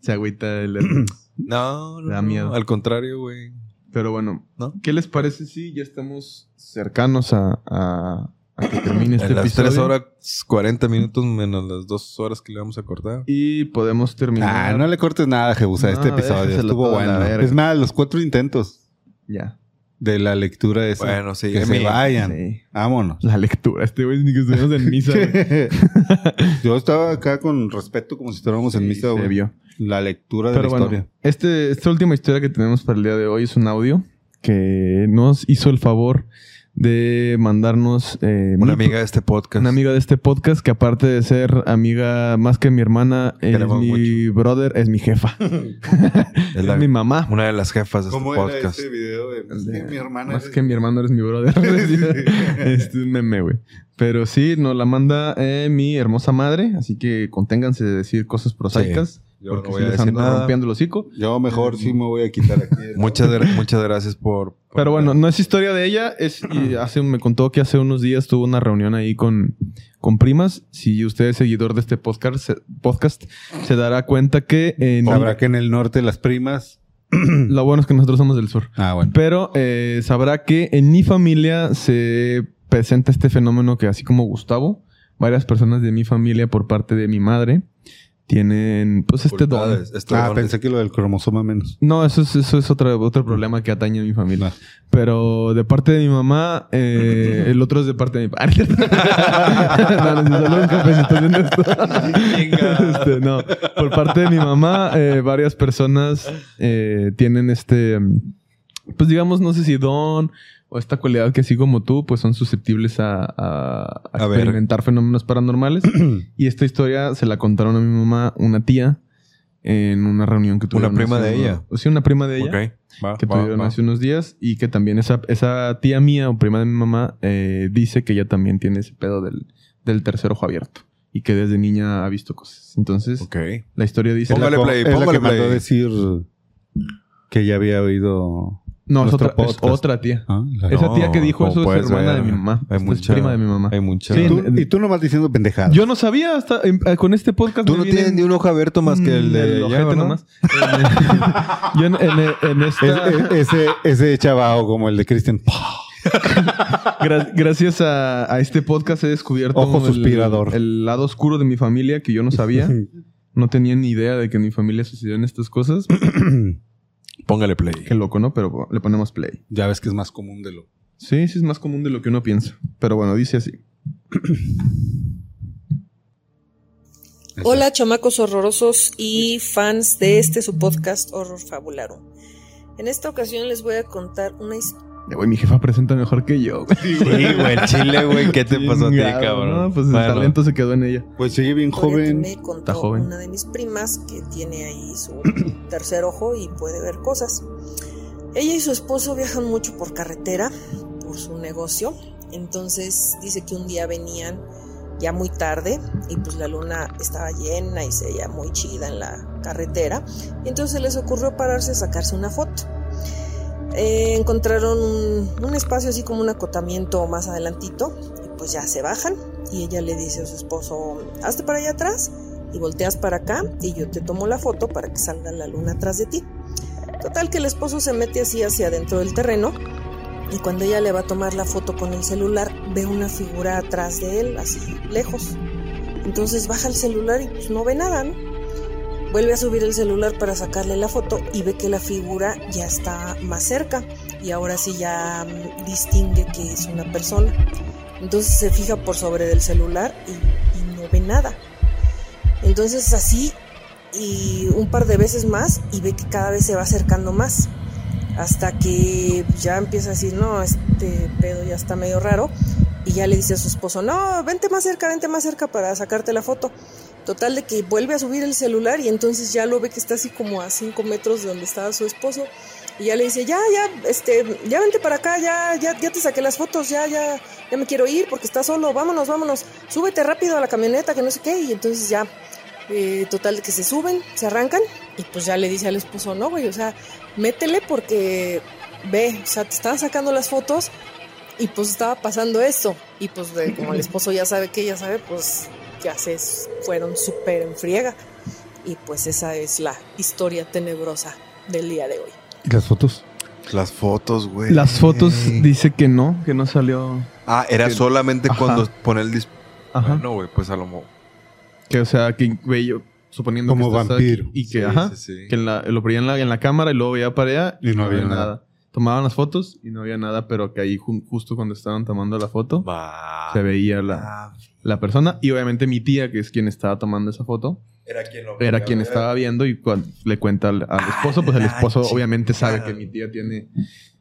se agüita el... No, no. Da no. miedo. Al contrario, güey. Pero bueno, ¿No? ¿qué les parece si ya estamos cercanos a, a- a que termine este en las episodio? 3 horas 40 minutos menos las 2 horas que le vamos a cortar. Y podemos terminar. Ah, no le cortes nada, Jebusa, a este No, episodio. Estuvo bueno. Es más, los cuatro intentos Ya. De la lectura esa. Bueno, sí. que se vayan. Sí. Vámonos. La lectura. Este güey ni que estuvimos en misa. güey. Yo estaba acá con respeto como si estuviéramos en misa, se güey. vio. La lectura de la bueno, historia. este, esta última historia que tenemos para el día de hoy es un audio que nos hizo el favor de mandarnos eh, Una mi- amiga de este podcast. una amiga de este podcast que aparte de ser amiga más que mi hermana, es mi brother, es mi jefa. Es mi mamá. Una de las jefas de este ¿Cómo era podcast. ese video de, El de- mi hermana? Más eres- que mi hermano eres mi brother. este es un meme, güey. Pero sí, nos la manda eh, mi hermosa madre. Así que conténganse de decir cosas prosaicas. Yo porque no voy a les decir ando nada. rompiendo el hocico. Yo mejor sí me voy a quitar aquí. Muchas, muchas gracias por, por- Pero bueno, no es historia de ella. Es, y hace, me contó que hace unos días tuvo una reunión ahí con, con primas. Si usted es seguidor de este podcast, se, podcast, se dará cuenta que en- Sabrá que en el norte las primas. lo bueno es que nosotros somos del sur. Ah, bueno. Pero eh, sabrá que en mi familia se presenta este fenómeno que así como Gustavo, varias personas de mi familia por parte de mi madre tienen pues este don. Este Ah, don- pensé que lo del cromosoma menos. No, eso es, eso es otro, otro problema que atañe a mi familia. Ah. Pero de parte de mi mamá, eh, el otro es de parte de mi padre. no, no, solo un cafecito esto. Este, no, por parte de mi mamá, eh, varias personas eh, tienen este, pues digamos, no sé si don o esta cualidad que así como tú, pues son susceptibles a, a- a A ver. experimentar fenómenos paranormales. y esta historia se la contaron a mi mamá, una tía, en una reunión que tuvieron. prima hace de ella? Sí, una prima de ella Ok, va, que va, tuvieron va. hace unos días y que también esa, esa tía mía o prima de mi mamá eh, dice que ella también tiene ese pedo del, del tercer ojo abierto y que desde niña ha visto cosas. Entonces, Ok. la historia dice... Póngale play, es la póngale play. a decir que ya había oído. No, es otra, es otra tía. Ah, la- Esa tía que dijo eso es hermana ver, de mi mamá. Hay Es mucha, prima de mi mamá. Hay mucha. Sí, Tú- y tú nomás diciendo pendejadas. Yo no sabía hasta eh, con este podcast. Tú no vienen- tienes ni un ojo abierto más que el Mm, de nomás. Yo en, en- en esta... Es- es- ese, ese chavao como el de Christian. Gra- gracias a, a este podcast he descubierto Ojo el- suspirador. El, lado oscuro de mi familia que yo no sabía. no tenía ni idea de que en mi familia sucedían estas cosas. Póngale play. Qué loco, ¿no? Pero le ponemos play. ya ves que es más común de lo. Sí, sí es más común de lo que uno piensa. Pero bueno, dice así. Hola, chamacos horrorosos y fans de este su podcast Horror Fabularum. En esta ocasión les voy a contar una historia. Güey, mi jefa presenta mejor que yo. güey. Sí, güey, chile, güey. ¿Qué te pasó a ti, cabrón? No, pues el Bueno, talento se quedó en ella. Pues sigue bien joven. me contó Está joven. una de mis primas que tiene ahí su tercer ojo y puede ver cosas. Ella y su esposo viajan mucho por carretera por su negocio. Entonces dice que un día venían ya muy tarde y pues la luna estaba llena y se veía muy chida en la carretera. Y entonces les ocurrió pararse a sacarse una foto. Eh, encontraron un, espacio así como un acotamiento más adelantito y pues ya se bajan y ella le dice a su esposo, hazte para allá atrás y volteas para acá y yo te tomo la foto para que salga la luna atrás de ti. Total que el esposo se mete así hacia adentro del terreno y cuando ella le va a tomar la foto con el celular ve una figura atrás de él, así lejos. Entonces baja el celular y pues no ve nada, ¿no? Vuelve a subir el celular para sacarle la foto y ve que la figura ya está más cerca y ahora sí ya mm, distingue que es una persona. Entonces se fija por sobre del celular y, no ve nada. Entonces así y un par de veces más y ve que cada vez se va acercando más. Hasta que ya empieza a decir, no, este pedo ya está medio raro. Y ya le dice a su esposo, no, vente más cerca, vente más cerca para sacarte la foto. Total de que vuelve a subir el celular y entonces ya lo ve que está así como a 5 metros de donde estaba su esposo. Y ya le dice, ya, ya, este, ya vente para acá, ya, ya, ya te saqué las fotos, ya, ya, ya me quiero ir porque está solo, vámonos, vámonos, súbete rápido a la camioneta, que no sé qué. Y entonces ya, eh, total de que se suben, se arrancan y pues ya le dice al esposo, no, güey, o sea, métele porque ve, o sea, te estaban sacando las fotos y pues estaba pasando esto. Y pues como el esposo ya sabe que ella sabe, pues ya se fueron súper en friega. Y pues esa es la historia tenebrosa del día de hoy. ¿Y las fotos? Las fotos, güey. Las fotos dice que no, que no salió. Ah, era que- solamente Ajá. cuando pone el dis... Ajá. No, güey, pues a lo mejor. Que, o sea, que ve yo, suponiendo Como que vampiro. aquí Y que, Sí, ajá, sí, sí. que en la- lo veía en la, en la cámara y luego veía para allá Y no había nada. Tomaban las fotos y no había nada, pero que ahí ju- justo cuando estaban tomando la foto se veía la, Ah, la persona. Y obviamente mi tía, que es quien estaba tomando esa foto, Era quien lo era quien estaba viendo y cuando le cuenta al, al esposo, pues el esposo obviamente sabe que mi tía tiene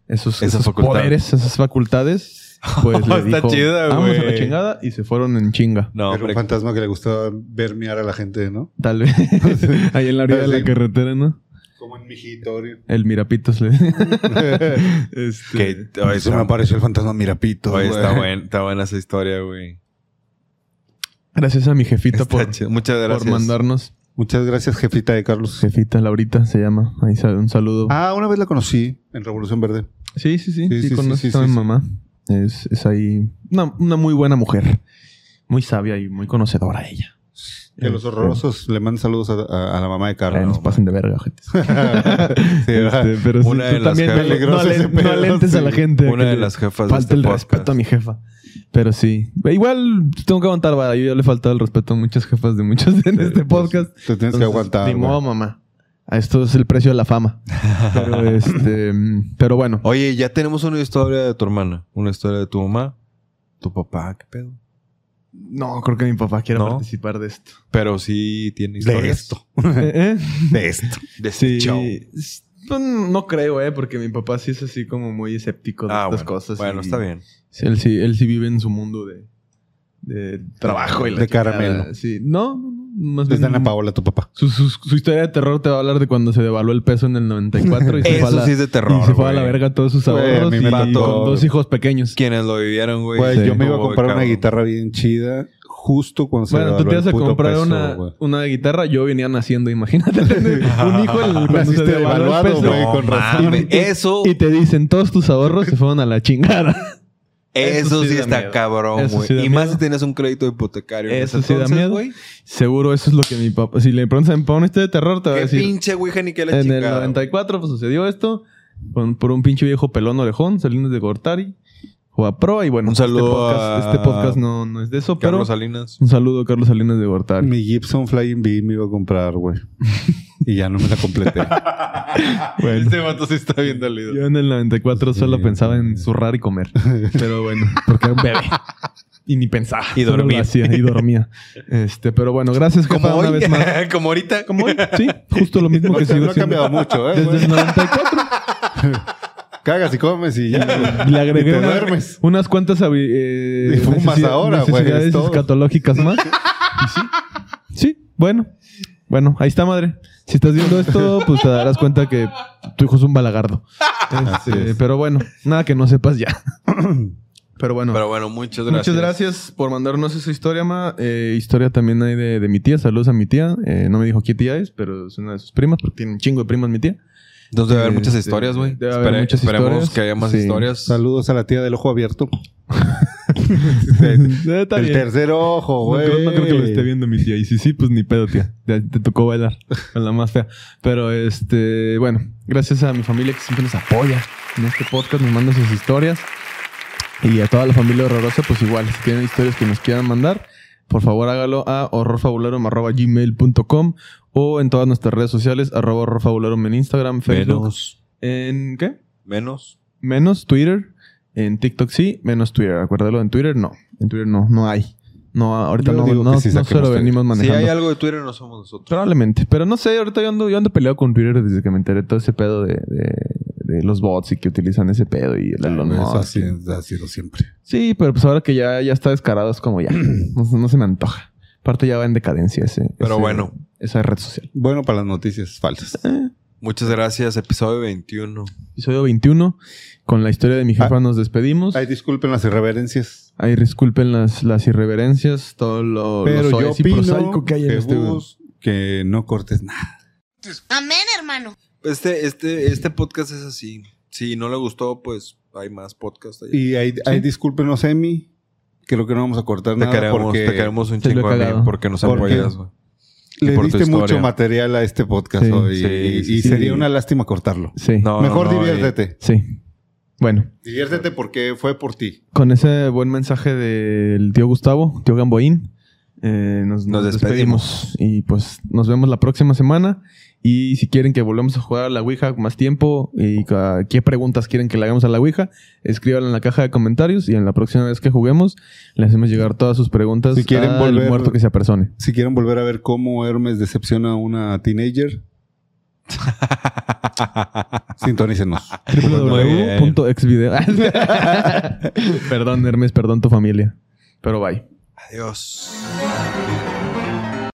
esos, Esas esos facultades. poderes, esas facultades. Pues le Está dijo, chida, vamos a la chingada y se fueron en chinga. No, Era un fantasma que le gustaba ver miar a la gente, ¿no? Tal vez. Ahí en la orilla de la carretera, ¿no? Como en Mijitorio. El Mirapitos le este, Que, oye, Eso me apareció el fantasma Mirapito. oye, está, buen- está buena esa historia, güey. Gracias a mi jefita por. Muchas gracias. por mandarnos. Muchas gracias, jefita de Carlos. Jefita Laurita se llama. Ahí sale un saludo. Ah, una vez la conocí en Revolución Verde. sí, sí, sí. sí, Sí, sí, sí, a mi sí. mamá. Es, es ahí una, una muy buena mujer. Muy sabia y muy conocedora ella. Que los Este, horrorosos le mandan saludos a, a- a la mamá de Carlos. nos pasen de verga, gente. Sí, ¿verdad? Este, pero sí, Una tú de las no, no, alentes a sí. la gente. Una de las jefas de Falta este el podcast. respeto a mi jefa. Pero sí. Igual tengo que aguantar, vaya. Yo ya le he faltado el respeto a muchas jefas de muchos en este podcast. Te tienes Entonces, que aguantar. Ni modo, mamá. A Esto es el precio de la fama. Pero este. Pero bueno. Oye, ya tenemos una historia de tu hermana. Una historia de tu mamá. Tu papá, ¿qué pedo? No, creo que mi papá quiera ¿No? participar de esto. Pero sí tiene De historias. esto. ¿Eh? De esto. De este Sí. show. Es- pues, no creo, ¿eh? Porque mi papá sí es así como muy escéptico de Ah, estas bueno. cosas. Bueno, y- está bien. Sí, él sí, él sí vive en su mundo de, de trabajo y la De chingada. caramelo. Sí, no, no, no, más Les bien dan a Paola, tu papá. su, su, su historia de terror te va a hablar de cuando se devaluó el peso en el 94 y se fue a Eso la, sí es de terror, y se fue a la güey. verga todos sus Güey, a ahorros mí me y con dos hijos pequeños. Quienes lo vivieron, güey. Güey, Sí. yo me iba a comprar una guitarra bien chida justo cuando se Bueno, tú te ibas a comprar peso, una, güey. una guitarra, yo venía naciendo, imagínate. un hijo en el, cuando se devaluó el peso. güey, No con razón. mames, eso, Y te dicen, todos tus ahorros se fueron a la chingada. Eso, eso sí está miedo. cabrón, güey. sí y más miedo. si tienes un crédito hipotecario. en Eso ese sí da entonces, miedo. güey. Seguro eso es lo que mi papá... Si le preguntas a mi papá una historia de terror, te va a Qué decir... pinche güey, ni que la En el chingada. 94 pues, sucedió esto con- por un pinche viejo pelón orejón, Salinas de Gortari, a Pro y bueno, Un saludo este podcast, a este podcast no, no es de eso, Carlos pero Salinas. un saludo a Carlos Salinas de Gortari. Mi Gibson Flying V me iba a comprar, güey. y ya no me la completé. Bueno, Este vato sí está bien dolido. yo en el 94 solo pensaba en zurrar y comer, pero bueno, porque era un bebé. Y ni pensaba. Y dormía. hacía y dormía. Este, pero bueno, gracias, Como hoy. una vez más. Como ahorita. Como hoy, sí, justo lo mismo que sigo no ha cambiado mucho, ¿eh? Desde el 94. Cagas y comes y ya. Le agregué Y te una- duermes. unas cuantas eh, Y fumas ahora, güey, necesidades escatológicas más. Sí. Sí, bueno. Bueno, ahí está, madre. Si estás viendo esto, pues te darás cuenta que tu hijo es un balagardo. Este, es. pero bueno, nada que no sepas ya. pero bueno. Pero bueno, muchas gracias. Muchas gracias por mandarnos esa historia, ma. Eh, historia también hay de, de mi tía. Saludos a mi tía. Eh, no me dijo qué tía es, pero es una de sus primas, porque tiene un chingo de primas mi tía. Entonces debe haber muchas Este, historias, güey. debe haber Espere- muchas esperemos historias. que haya más Sí. historias. Saludos a la tía del ojo abierto. Eh, está el bien. tercer ojo, No güey. creo, no creo que lo esté viendo mi tía. Y si sí, pues ni pedo, tía. Te, te tocó bailar con la más fea. Pero este, bueno, gracias a mi familia que siempre nos apoya en este podcast, nos manda sus historias. Y a toda la familia horrorosa, pues igual, si tienen historias que nos quieran mandar, por favor hágalo a horrorfabularum.gmail.com o en todas nuestras redes sociales, arroba horrorfabularum en Instagram, Facebook. Menos. ¿En qué? Menos. Menos Twitter. En TikTok sí, menos Twitter. Acuérdalo, en Twitter no. En Twitter no, no hay. No, ahorita Yo no, no, no se lo venimos Si manejando. hay algo de Twitter, no somos nosotros. Probablemente. Pero no sé, ahorita yo ando, yo ando peleado con Twitter desde que me enteré todo ese pedo de, de- de los bots y que utilizan ese pedo y el Elon Eso Musk. ha sido, ha sido siempre. Sí, pero pues ahora que ya, ya está descarado es como ya. no, no se me antoja. Aparte ya va en decadencia ese. Pero ese- bueno. Esa red social. Bueno, para las noticias falsas. Muchas gracias. Episodio 21. Episodio 21. Con la historia de mi jefa nos despedimos. Ay, disculpen las irreverencias. Ahí disculpen las, las irreverencias, todo lo, Pero lo yo soez y opino prosaico que hay en que, este que no cortes nada. Amén, hermano. Este, este, este podcast es así. Si no le gustó, pues hay más podcast allá. Y ahí, ahí discúlpenos, Emi. Creo que no vamos a cortar Te nada queremos, porque te queremos un Te lo he chingo Emi, cagado. porque nos Porque apoyas, güey. Le por tu diste mucho material a este podcast Sí, hoy. sí, y sí, y sí. sería una lástima cortarlo. Sí. No, Mejor no, no, diviértete. Sí. Bueno, Diviértete porque fue por ti. con ese buen mensaje del tío Gustavo, tío Gamboín, eh, nos, Nos nos despedimos. despedimos. Y pues nos vemos la próxima semana. Y si quieren que volvamos a jugar a la Ouija con más tiempo y qué preguntas quieren que le hagamos a la Ouija, escríbanlo en la caja de comentarios y en la próxima vez que juguemos le hacemos llegar todas sus preguntas Si quieren al volver- muerto que se apersone. Si quieren volver a ver cómo Hermes decepciona a una teenager, sintonícenos. Www.exvideo. perdón, Hermes, perdón tu familia. Pero bye. Adiós.